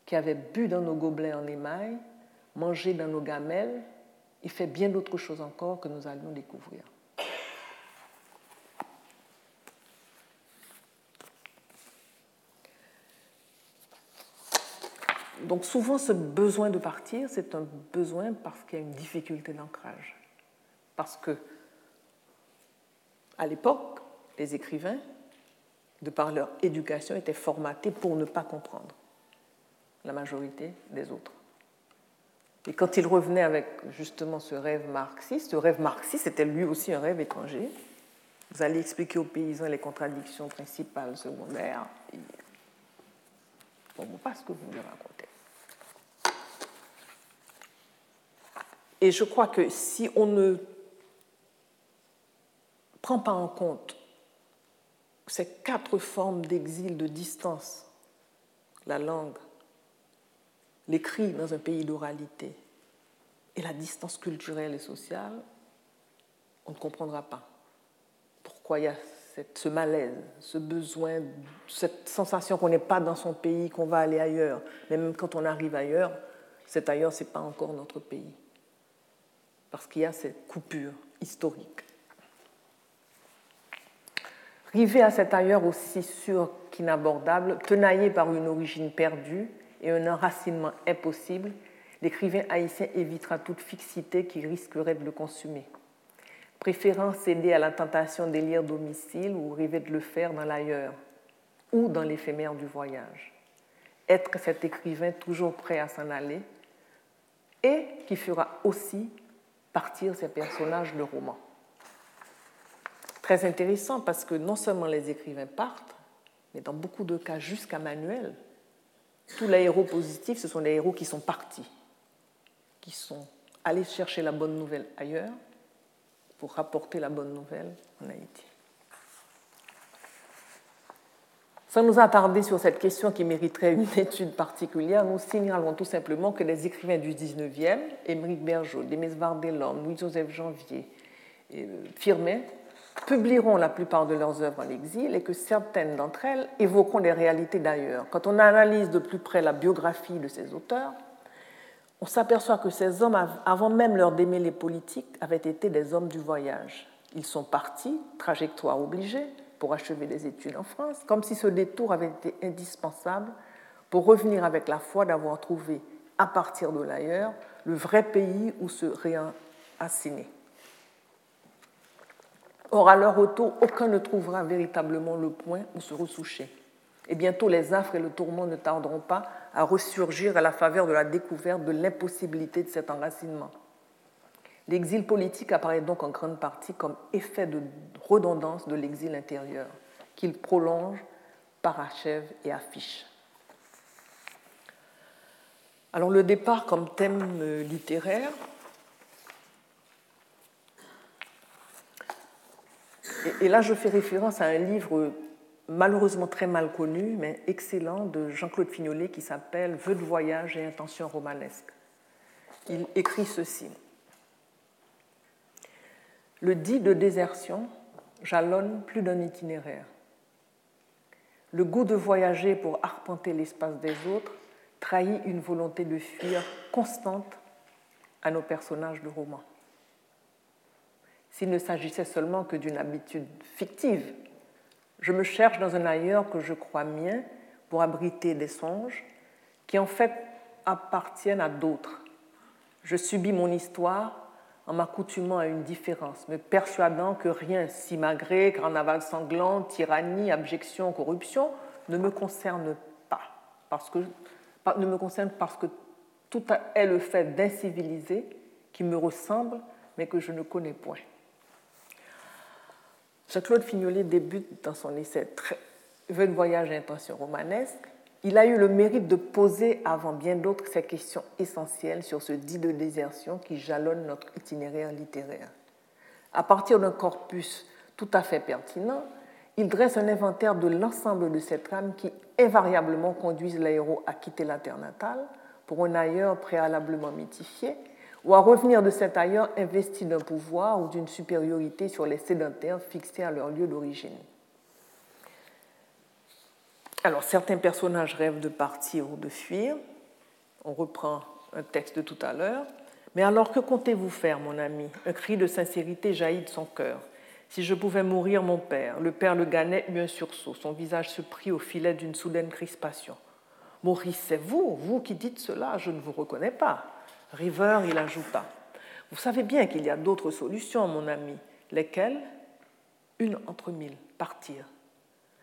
qui avait bu dans nos gobelets en émail, mangé dans nos gamelles, et fait bien d'autres choses encore que nous allions découvrir. Donc souvent ce besoin de partir, c'est un besoin parce qu'il y a une difficulté d'ancrage. Parce que, à l'époque, les écrivains, de par leur éducation, étaient formatés pour ne pas comprendre la majorité des autres. Et quand ils revenaient avec justement ce rêve marxiste, ce rêve marxiste était lui aussi un rêve étranger. Vous allez expliquer aux paysans les contradictions principales, secondaires. Bon, pas ce que vous me racontez. Et je crois que si on ne prend pas en compte ces quatre formes d'exil, de distance, la langue, l'écrit dans un pays d'oralité et la distance culturelle et sociale, on ne comprendra pas pourquoi il y a ce malaise, ce besoin, cette sensation qu'on n'est pas dans son pays, qu'on va aller ailleurs. Mais même quand on arrive ailleurs, cet ailleurs, ce n'est pas encore notre pays parce qu'il y a cette coupure historique. Rivé à cet ailleurs aussi sûr qu'inabordable, tenaillé par une origine perdue et un enracinement impossible, l'écrivain haïtien évitera toute fixité qui risquerait de le consumer, préférant céder à la tentation d'élire domicile ou rêver de le faire dans l'ailleurs ou dans l'éphémère du voyage. Être cet écrivain toujours prêt à s'en aller et qui fera aussi partir ces personnages de roman. Très intéressant parce que non seulement les écrivains partent, mais dans beaucoup de cas jusqu'à Manuel, tous les héros positifs, ce sont les héros qui sont partis, qui sont allés chercher la bonne nouvelle ailleurs pour rapporter la bonne nouvelle en Haïti. Sans nous attarder sur cette question qui mériterait une étude particulière, nous signalons tout simplement que les écrivains du 19e, Émeric Bergeau, Demis Vardelon, Louis-Joseph Janvier et euh, Firmin, publieront la plupart de leurs œuvres en exil et que certaines d'entre elles évoqueront des réalités d'ailleurs. Quand on analyse de plus près la biographie de ces auteurs, on s'aperçoit que ces hommes, avant même leur démêlés politique, avaient été des hommes du voyage. Ils sont partis, trajectoire obligée, pour achever des études en France, comme si ce détour avait été indispensable pour revenir avec la foi d'avoir trouvé, à partir de l'ailleurs, le vrai pays où se réenraciner. Or, à leur retour, aucun ne trouvera véritablement le point où se ressoucher. Et bientôt, les affres et le tourment ne tarderont pas à ressurgir à la faveur de la découverte de l'impossibilité de cet enracinement. L'exil politique apparaît donc en grande partie comme effet de redondance de l'exil intérieur, qu'il prolonge, parachève et affiche. Alors le départ comme thème littéraire, et là je fais référence à un livre malheureusement très mal connu, mais excellent, de Jean-Claude Fignolet qui s'appelle Vœux de voyage et intentions romanesques. Il écrit ceci. Le dit de désertion jalonne plus d'un itinéraire. Le goût de voyager pour arpenter l'espace des autres trahit une volonté de fuir constante à nos personnages de romans. S'il ne s'agissait seulement que d'une habitude fictive, je me cherche dans un ailleurs que je crois mien pour abriter des songes qui en fait appartiennent à d'autres. Je subis mon histoire en m'accoutumant à une différence, me persuadant que rien, simagré, carnaval sanglant, tyrannie, abjection, corruption, ne me concerne pas, parce que, ne me concerne parce que tout est le fait d'inciviliser qui me ressemble, mais que je ne connais point. Jacques-Claude Fignolet débute dans son essai Vœux de voyage et intention romanesque il a eu le mérite de poser avant bien d'autres ces questions essentielles sur ce dit de désertion qui jalonne notre itinéraire littéraire. À partir d'un corpus tout à fait pertinent, il dresse un inventaire de l'ensemble de ces trames qui invariablement conduisent l'aéro à quitter la terre natale pour un ailleurs préalablement mythifié ou à revenir de cet ailleurs investi d'un pouvoir ou d'une supériorité sur les sédentaires fixés à leur lieu d'origine. Alors, certains personnages rêvent de partir ou de fuir. On reprend un texte de tout à l'heure. Mais alors, que comptez-vous faire, mon ami? Un cri de sincérité jaillit de son cœur. Si je pouvais mourir, mon père. Le père Le Ganet eut un sursaut. Son visage se prit au filet d'une soudaine crispation. Maurice, c'est vous, vous qui dites cela, je ne vous reconnais pas. River, il ajouta. Vous savez bien qu'il y a d'autres solutions, mon ami. Lesquelles? Une entre mille, partir.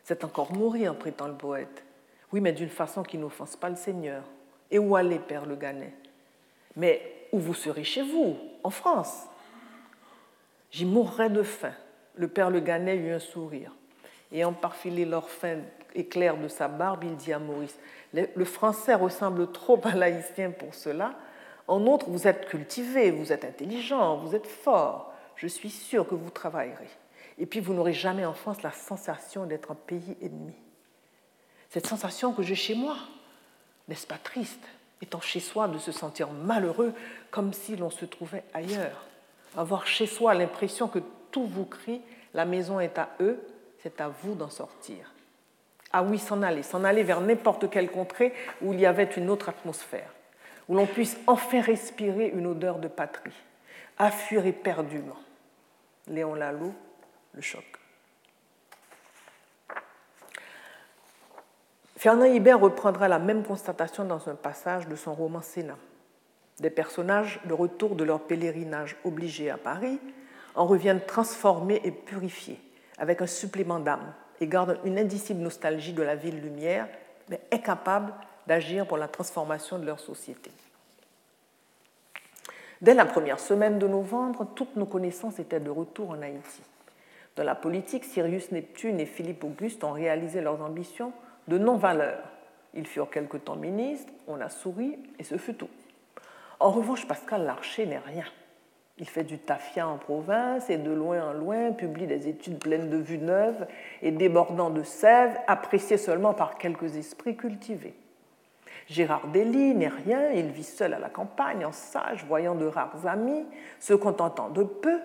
C'est encore mourir, prétend le poète. Oui, mais d'une façon qui n'offense pas le Seigneur. Et où aller, Père Le Ganet Mais où vous serez chez vous, en France? J'y mourrai de faim. Le Père Le Ganet eut un sourire. Ayant parfilé l'orphin éclair de sa barbe, il dit à Maurice Le français ressemble trop à l'haïtien pour cela. En outre, vous êtes cultivé, vous êtes intelligent, vous êtes fort. Je suis sûr que vous travaillerez. Et puis vous n'aurez jamais en France la sensation d'être un pays ennemi. Cette sensation que j'ai chez moi, n'est-ce pas triste, étant chez soi, de se sentir malheureux comme si l'on se trouvait ailleurs Avoir chez soi l'impression que tout vous crie, la maison est à eux, c'est à vous d'en sortir. Ah oui, s'en aller, s'en aller vers n'importe quelle contrée où il y avait une autre atmosphère, où l'on puisse enfin respirer une odeur de patrie, à fuir éperdument. Léon Lalou, le choc. Fernand Hibert reprendra la même constatation dans un passage de son roman Sénat. Des personnages, de retour de leur pèlerinage obligé à Paris, en reviennent transformés et purifiés, avec un supplément d'âme, et gardent une indicible nostalgie de la ville lumière, mais incapables d'agir pour la transformation de leur société. Dès la première semaine de novembre, toutes nos connaissances étaient de retour en Haïti. Dans la politique, Sirius Neptune et Philippe Auguste ont réalisé leurs ambitions de non-valeur. Ils furent quelque temps ministres, on a souri et ce fut tout. En revanche, Pascal Larcher n'est rien. Il fait du tafia en province et de loin en loin publie des études pleines de vues neuves et débordant de sève, appréciées seulement par quelques esprits cultivés. Gérard Dely n'est rien, il vit seul à la campagne, en sage, voyant de rares amis, se contentant de peu,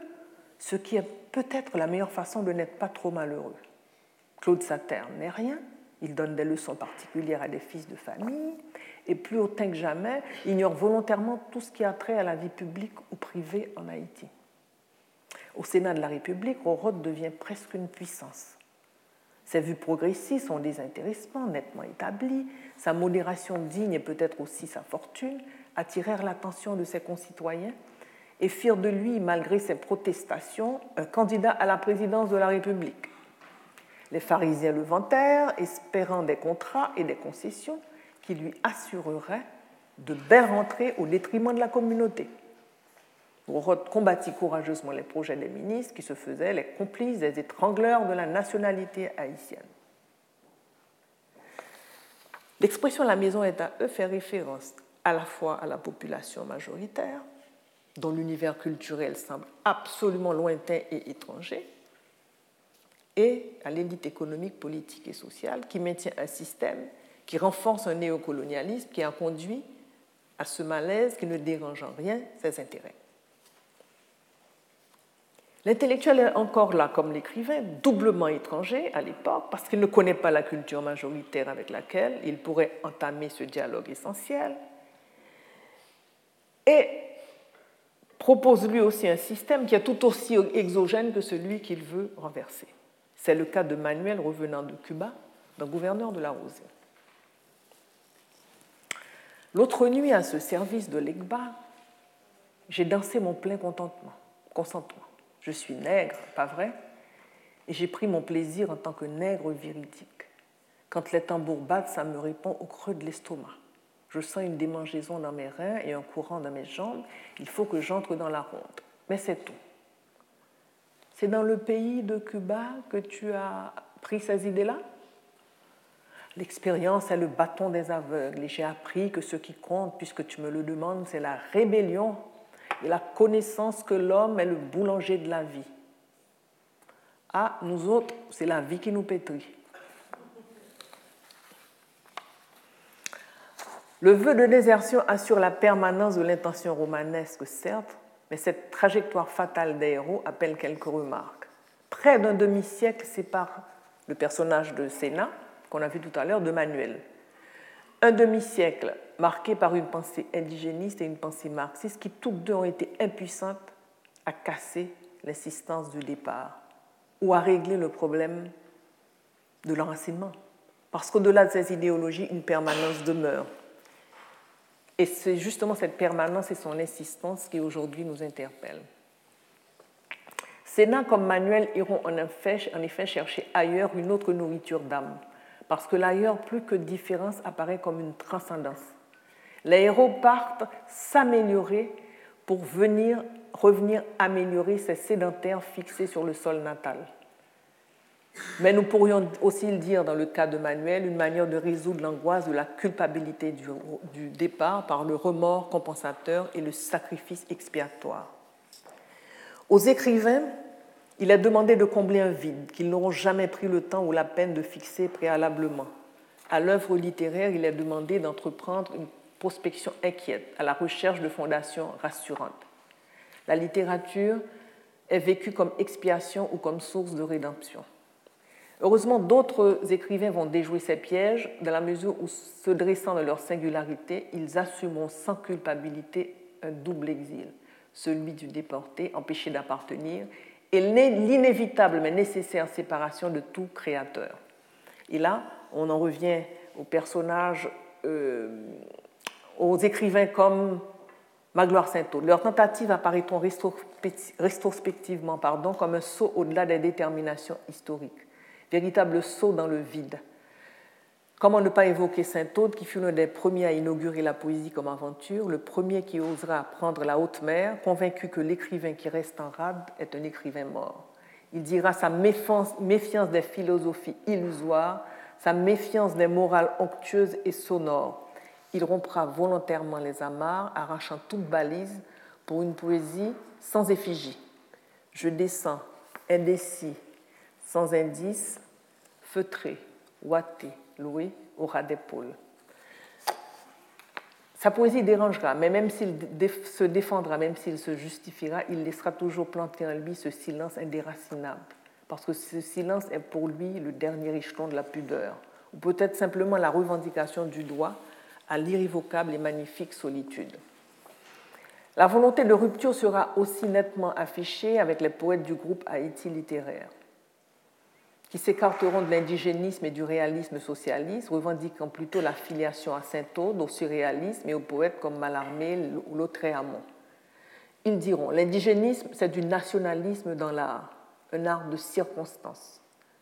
ce qui est peut-être la meilleure façon de n'être pas trop malheureux. Claude Saterne n'est rien, il donne des leçons particulières à des fils de famille, et plus hautain que jamais, ignore volontairement tout ce qui a trait à la vie publique ou privée en Haïti. Au Sénat de la République, Rorotte devient presque une puissance. Ses vues progressistes, son désintéressement nettement établi, sa modération digne et peut-être aussi sa fortune attirèrent l'attention de ses concitoyens et firent de lui, malgré ses protestations, un candidat à la présidence de la République. Les pharisiens le vantèrent, espérant des contrats et des concessions qui lui assureraient de belles rentrées au détriment de la communauté. Roth combattit courageusement les projets des ministres qui se faisaient les complices des étrangleurs de la nationalité haïtienne. L'expression la maison est à eux fait référence à la fois à la population majoritaire, dont l'univers culturel semble absolument lointain et étranger, et à l'élite économique, politique et sociale qui maintient un système qui renforce un néocolonialisme qui a conduit à ce malaise qui ne dérange en rien ses intérêts. L'intellectuel est encore là comme l'écrivain, doublement étranger à l'époque, parce qu'il ne connaît pas la culture majoritaire avec laquelle il pourrait entamer ce dialogue essentiel, et propose lui aussi un système qui est tout aussi exogène que celui qu'il veut renverser. C'est le cas de Manuel revenant de Cuba, d'un gouverneur de la Rosée. L'autre nuit, à ce service de l'EGBA, j'ai dansé mon plein contentement, consentement. Je suis nègre, pas vrai? Et j'ai pris mon plaisir en tant que nègre viridique. Quand les tambours battent, ça me répond au creux de l'estomac. Je sens une démangeaison dans mes reins et un courant dans mes jambes. Il faut que j'entre dans la ronde. Mais c'est tout. C'est dans le pays de Cuba que tu as pris ces idées-là? L'expérience est le bâton des aveugles et j'ai appris que ce qui compte, puisque tu me le demandes, c'est la rébellion et la connaissance que l'homme est le boulanger de la vie. Ah, nous autres, c'est la vie qui nous pétrit. Le vœu de désertion assure la permanence de l'intention romanesque, certes, mais cette trajectoire fatale des héros appelle quelques remarques. Près d'un demi-siècle sépare le personnage de Sénat, qu'on a vu tout à l'heure, de Manuel. Un demi-siècle marqué par une pensée indigéniste et une pensée marxiste qui toutes deux ont été impuissantes à casser l'insistance du départ ou à régler le problème de l'enracinement. Parce qu'au-delà de ces idéologies, une permanence demeure. Et c'est justement cette permanence et son insistance qui aujourd'hui nous interpellent. Sénat comme Manuel iront en effet, chercher ailleurs une autre nourriture d'âme, parce que l'ailleurs, plus que différence, apparaît comme une transcendance. Les héros partent s'améliorer pour venir, revenir améliorer ces sédentaires fixés sur le sol natal. Mais nous pourrions aussi le dire dans le cas de Manuel, une manière de résoudre l'angoisse de la culpabilité du, départ par le remords compensateur et le sacrifice expiatoire. Aux écrivains, il est demandé de combler un vide qu'ils n'auront jamais pris le temps ou la peine de fixer préalablement. À l'œuvre littéraire, il est demandé d'entreprendre une prospection inquiète à la recherche de fondations rassurantes. La littérature est vécue comme expiation ou comme source de rédemption. Heureusement, d'autres écrivains vont déjouer ces pièges dans la mesure où, se dressant de leur singularité, ils assumeront sans culpabilité un double exil, celui du déporté, empêché d'appartenir, et l'inévitable mais nécessaire séparation de tout créateur. Et là, on en revient aux personnages, euh, aux écrivains comme Magloire Saint-Aude. Leurs tentatives apparaîtront rétrospectivement pardon, comme un saut au-delà des déterminations historiques véritable saut dans le vide. Comment ne pas évoquer Saint-Aude, qui fut l'un des premiers à inaugurer la poésie comme aventure, le premier qui osera prendre la haute mer, convaincu que l'écrivain qui reste en rade est un écrivain mort. Il dira sa méfiance, méfiance des philosophies illusoires, sa méfiance des morales onctueuses et sonores. Il rompra volontairement les amarres, arrachant toute balise pour une poésie sans effigie. Je descends, indécis, sans indice, feutré, ouaté, loué, au ras d'épaule. Sa poésie dérangera, mais même s'il se défendra, même s'il se justifiera, il laissera toujours planter en lui ce silence indéracinable, parce que ce silence est pour lui le dernier échelon de la pudeur, ou peut-être simplement la revendication du droit à l'irrévocable et magnifique solitude. La volonté de rupture sera aussi nettement affichée avec les poètes du groupe Haïti littéraire qui s'écarteront de l'indigénisme et du réalisme socialiste, revendiquant plutôt la filiation à Saint-Aude, au surréalisme et aux poètes comme Mallarmé ou Lautréamont. Ils diront l'indigénisme, c'est du nationalisme dans l'art, un art de circonstance.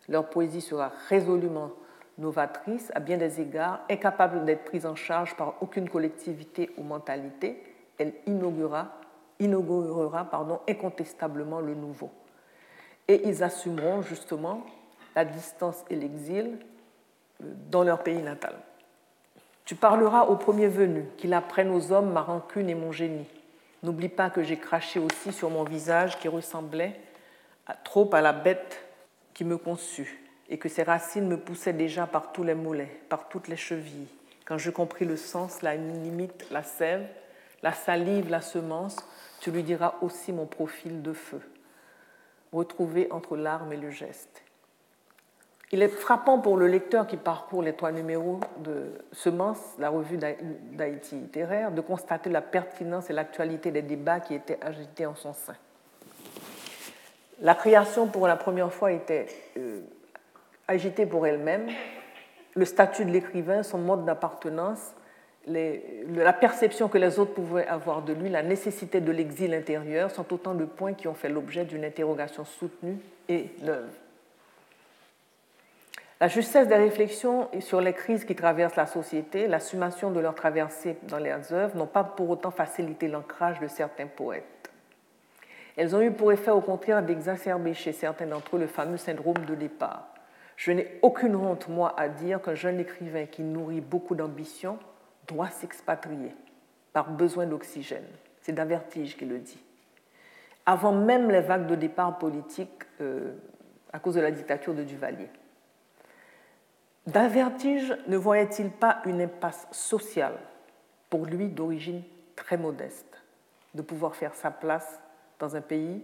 Leur poésie sera résolument novatrice, à bien des égards, incapable d'être prise en charge par aucune collectivité ou mentalité. Elle inaugurera, inaugurera pardon, incontestablement le nouveau. Et ils assumeront justement la distance et l'exil euh, dans leur pays natal. Tu parleras au premier venu, qu'il apprenne aux hommes ma rancune et mon génie. N'oublie pas que j'ai craché aussi sur mon visage qui ressemblait trop à la bête qui me conçut, et que ses racines me poussaient déjà par tous les mollets, par toutes les chevilles. Quand je compris le sens, la limite, la sève, la salive, la semence, tu lui diras aussi mon profil de feu, retrouvé entre l'arme et le geste. Il est frappant pour le lecteur qui parcourt les trois numéros de Semence, la revue d'Haïti littéraire, de constater la pertinence et l'actualité des débats qui étaient agités en son sein. La création, pour la première fois, était euh, agitée pour elle-même. Le statut de l'écrivain, son mode d'appartenance, la perception que les autres pouvaient avoir de lui, la nécessité de l'exil intérieur sont autant de points qui ont fait l'objet d'une interrogation soutenue et neuve. La justesse des réflexions sur les crises qui traversent la société, l'assumation de leur traversée dans leurs œuvres n'ont pas pour autant facilité l'ancrage de certains poètes. Elles ont eu pour effet au contraire d'exacerber chez certains d'entre eux le fameux syndrome de départ. Je n'ai aucune honte, moi, à dire qu'un jeune écrivain qui nourrit beaucoup d'ambition doit s'expatrier par besoin d'oxygène. C'est Davertige qui le dit. Avant même les vagues de départ politiques euh, à cause de la dictature de Duvalier. Davertige ne voyait-il pas une impasse sociale, pour lui d'origine très modeste, de pouvoir faire sa place dans un pays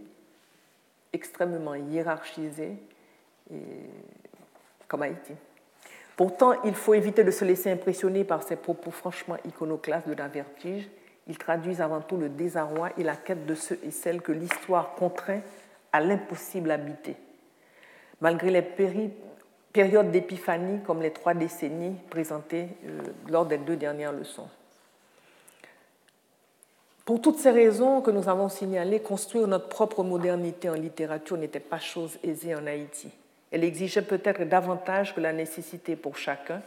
extrêmement hiérarchisé comme Haïti? Pourtant, il faut éviter de se laisser impressionner par ces propos franchement iconoclastes de Davertige. Ils traduisent avant tout le désarroi et la quête de ceux et celles que l'histoire contraint à l'impossible habiter. Malgré les périples période d'épiphanie comme les trois décennies présentées euh, lors des deux dernières leçons. Pour toutes ces raisons que nous avons signalées, construire notre propre modernité en littérature n'était pas chose aisée en Haïti. Elle exigeait peut-être davantage que la nécessité pour chacun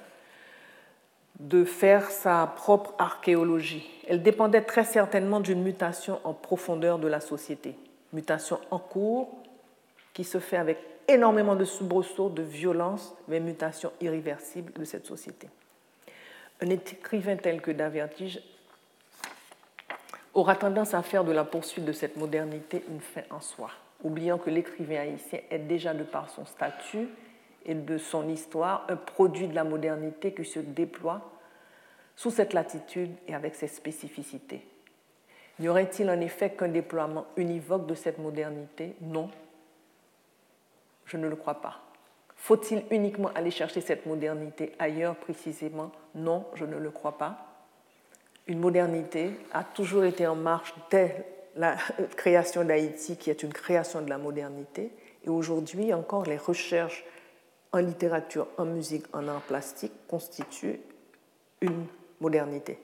de faire sa propre archéologie. Elle dépendait très certainement d'une mutation en profondeur de la société, mutation en cours qui se fait avec énormément de soubresauts, de violence, mais mutations irréversibles de cette société. Un écrivain tel que Davertige aura tendance à faire de la poursuite de cette modernité une fin en soi, oubliant que l'écrivain haïtien est déjà, de par son statut et de son histoire, un produit de la modernité qui se déploie sous cette latitude et avec ses spécificités. N'y aurait-il en effet qu'un déploiement univoque de cette modernité? Non, je ne le crois pas. Faut-il uniquement aller chercher cette modernité ailleurs précisément? Non, je ne le crois pas. Une modernité a toujours été en marche dès la création d'Haïti, qui est une création de la modernité. Et aujourd'hui, encore, les recherches en littérature, en musique, en art plastique constituent une modernité.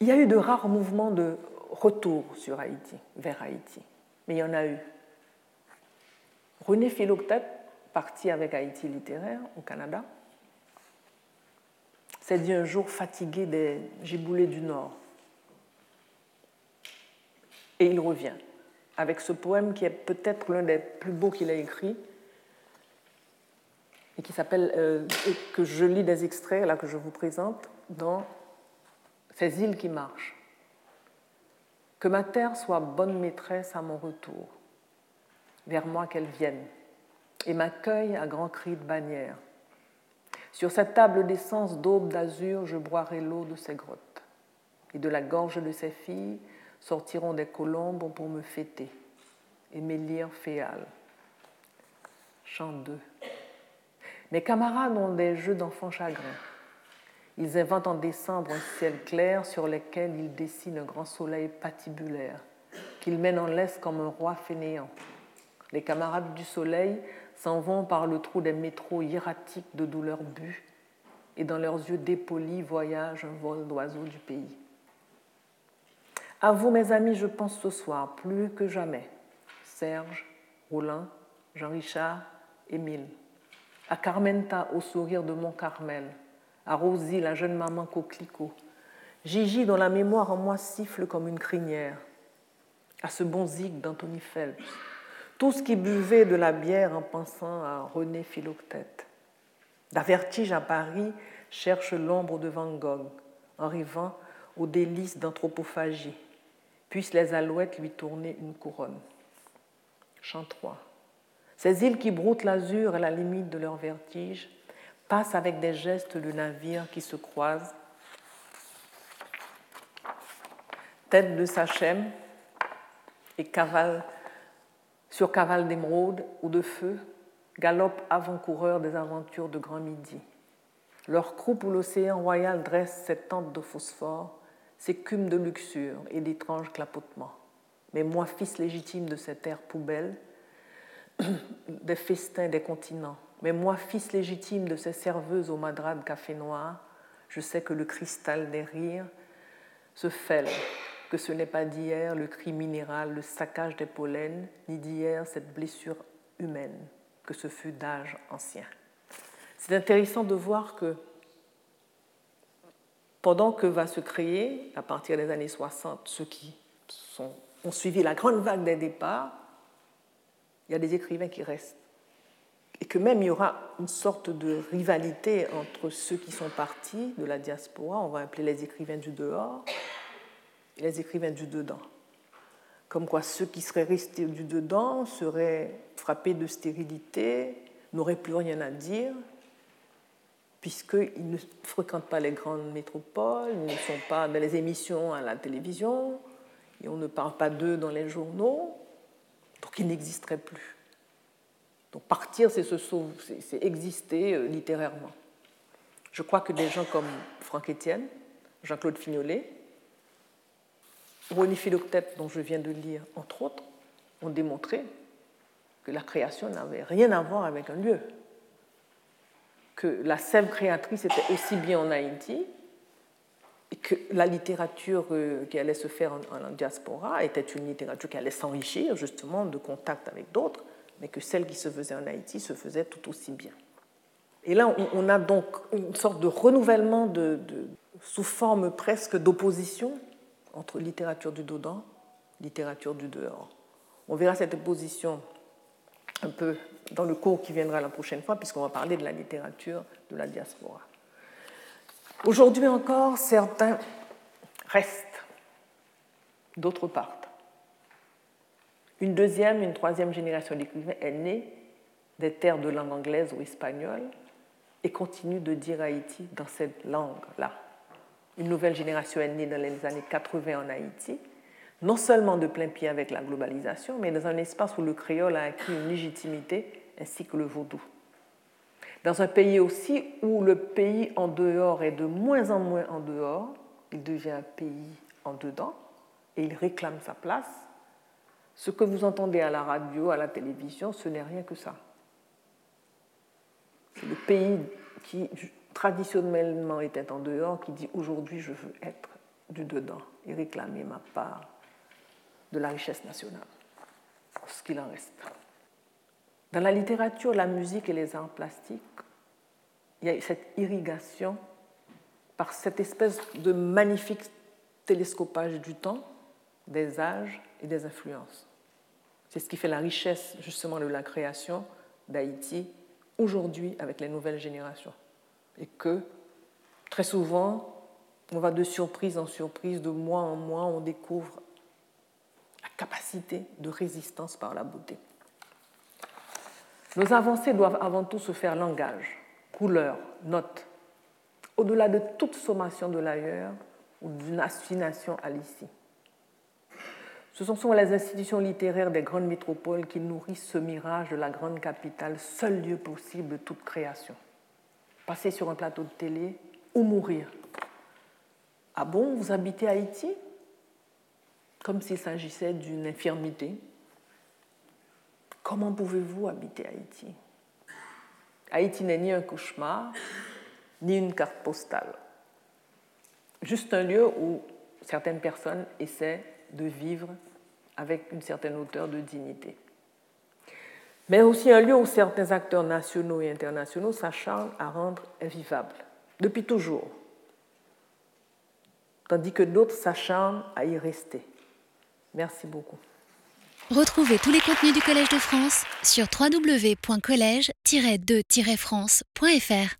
Il y a eu de rares mouvements de retour sur Haïti, vers Haïti. Mais il y en a eu. René Philoctète, parti avec Haïti littéraire au Canada, s'est dit un jour fatigué des giboulées du Nord. Et il revient avec ce poème qui est peut-être l'un des plus beaux qu'il a écrit et qui s'appelle, euh, que je lis des extraits là que je vous présente, dans Ces îles qui marchent. Que ma terre soit bonne maîtresse à mon retour, vers moi qu'elle vienne, et m'accueille à grands cris de bannière. Sur cette table d'essence d'aube d'azur, je boirai l'eau de ses grottes, et de la gorge de ses filles sortiront des colombes pour me fêter, et mes lyres féales. Chant 2. Mes camarades ont des jeux d'enfants chagrins ils inventent en décembre un ciel clair sur lequel ils dessinent un grand soleil patibulaire, qu'ils mènent en laisse comme un roi fainéant. Les camarades du soleil s'en vont par le trou des métros hiératiques de douleur but, et dans leurs yeux dépolis voyage un vol d'oiseaux du pays. À vous, mes amis, je pense ce soir, plus que jamais. Serge, Roland, Jean-Richard, Émile. À Carmenta, au sourire de Mont-Carmel. À Rosie, la jeune maman coquelicot. Gigi, dont la mémoire en moi siffle comme une crinière. À ce bon zig d'Anthony Phelps. Tous qui buvaient de la bière en pensant à René Philoctète. D'avertige à Paris cherche l'ombre de Van Gogh, en arrivant aux délices d'anthropophagie. Puissent les alouettes lui tourner une couronne. Chant 3. Ces îles qui broutent l'azur à la limite de leur vertige passent avec des gestes le navire qui se croise. Tête de Sachem et cavale, sur cavale d'émeraude ou de feu, galopent avant-coureurs des aventures de Grand Midi. Leur croupe où l'océan royal dresse ses tentes de phosphore, s'écume de luxure et d'étranges clapotements. Mais moi, fils légitime de cette terre poubelle, des festins des continents, mais moi, fils légitime de ces serveuses au madras de café noir, je sais que le cristal des rires se fêle, que ce n'est pas d'hier le cri minéral, le saccage des pollens, ni d'hier cette blessure humaine, que ce fut d'âge ancien. C'est intéressant de voir que pendant que va se créer, à partir des années 60, ceux qui ont suivi la grande vague des départs, il y a des écrivains qui restent. Et que même il y aura une sorte de rivalité entre ceux qui sont partis de la diaspora, on va appeler les écrivains du dehors, et les écrivains du dedans. Comme quoi ceux qui seraient restés du dedans seraient frappés de stérilité, n'auraient plus rien à dire, puisqu'ils ne fréquentent pas les grandes métropoles, ils ne sont pas dans les émissions à la télévision, et on ne parle pas d'eux dans les journaux, donc ils n'existeraient plus. Partir, c'est se sauver, c'est exister euh, littérairement. Je crois que des gens comme Franck Etienne, Jean-Claude Fignolet, René Philoctète, dont je viens de lire, entre autres, ont démontré que la création n'avait rien à voir avec un lieu, que la sève créatrice était aussi bien en Haïti, et que la littérature euh, qui allait se faire en, diaspora était une littérature qui allait s'enrichir justement de contact avec d'autres, mais que celle qui se faisait en Haïti se faisait tout aussi bien. Et là, on, a donc une sorte de renouvellement sous forme presque d'opposition entre littérature du dedans, littérature du dehors. On verra cette opposition un peu dans le cours qui viendra la prochaine fois, puisqu'on va parler de la littérature de la diaspora. Aujourd'hui encore, certains restent, d'autres partent. Une deuxième, une troisième génération d'écrivains est née des terres de langue anglaise ou espagnole et continue de dire Haïti dans cette langue-là. Une nouvelle génération est née dans les années 80 en Haïti, non seulement de plein pied avec la globalisation, mais dans un espace où le créole a acquis une légitimité ainsi que le vaudou. Dans un pays aussi où le pays en dehors est de moins en moins en dehors, il devient un pays en dedans et il réclame sa place. Ce que vous entendez à la radio, à la télévision, ce n'est rien que ça. C'est le pays qui traditionnellement était en dehors qui dit aujourd'hui je veux être du dedans et réclamer ma part de la richesse nationale, ce qu'il en reste. Dans la littérature, la musique et les arts plastiques, il y a cette irrigation par cette espèce de magnifique télescopage du temps, des âges et des influences. C'est ce qui fait la richesse justement de la création d'Haïti aujourd'hui avec les nouvelles générations. Et que très souvent, on va de surprise en surprise, de mois en mois, on découvre la capacité de résistance par la beauté. Nos avancées doivent avant tout se faire langage, couleur, note, au-delà de toute sommation de l'ailleurs ou d'une assignation à l'ici. Ce sont les institutions littéraires des grandes métropoles qui nourrissent ce mirage de la grande capitale, seul lieu possible de toute création. Passer sur un plateau de télé ou mourir. Ah bon, vous habitez Haïti? Comme s'il s'agissait d'une infirmité, Comment pouvez-vous habiter Haïti? Haïti n'est ni un cauchemar, ni une carte postale. Juste un lieu où certaines personnes essaient de vivre avec une certaine hauteur de dignité. mais aussi un lieu où certains acteurs nationaux et internationaux s'acharnent à rendre invivable, depuis toujours, tandis que d'autres s'acharnent à y rester. Merci beaucoup. Retrouvez tous les contenus du Collège de France sur www.colège-2-france.fr.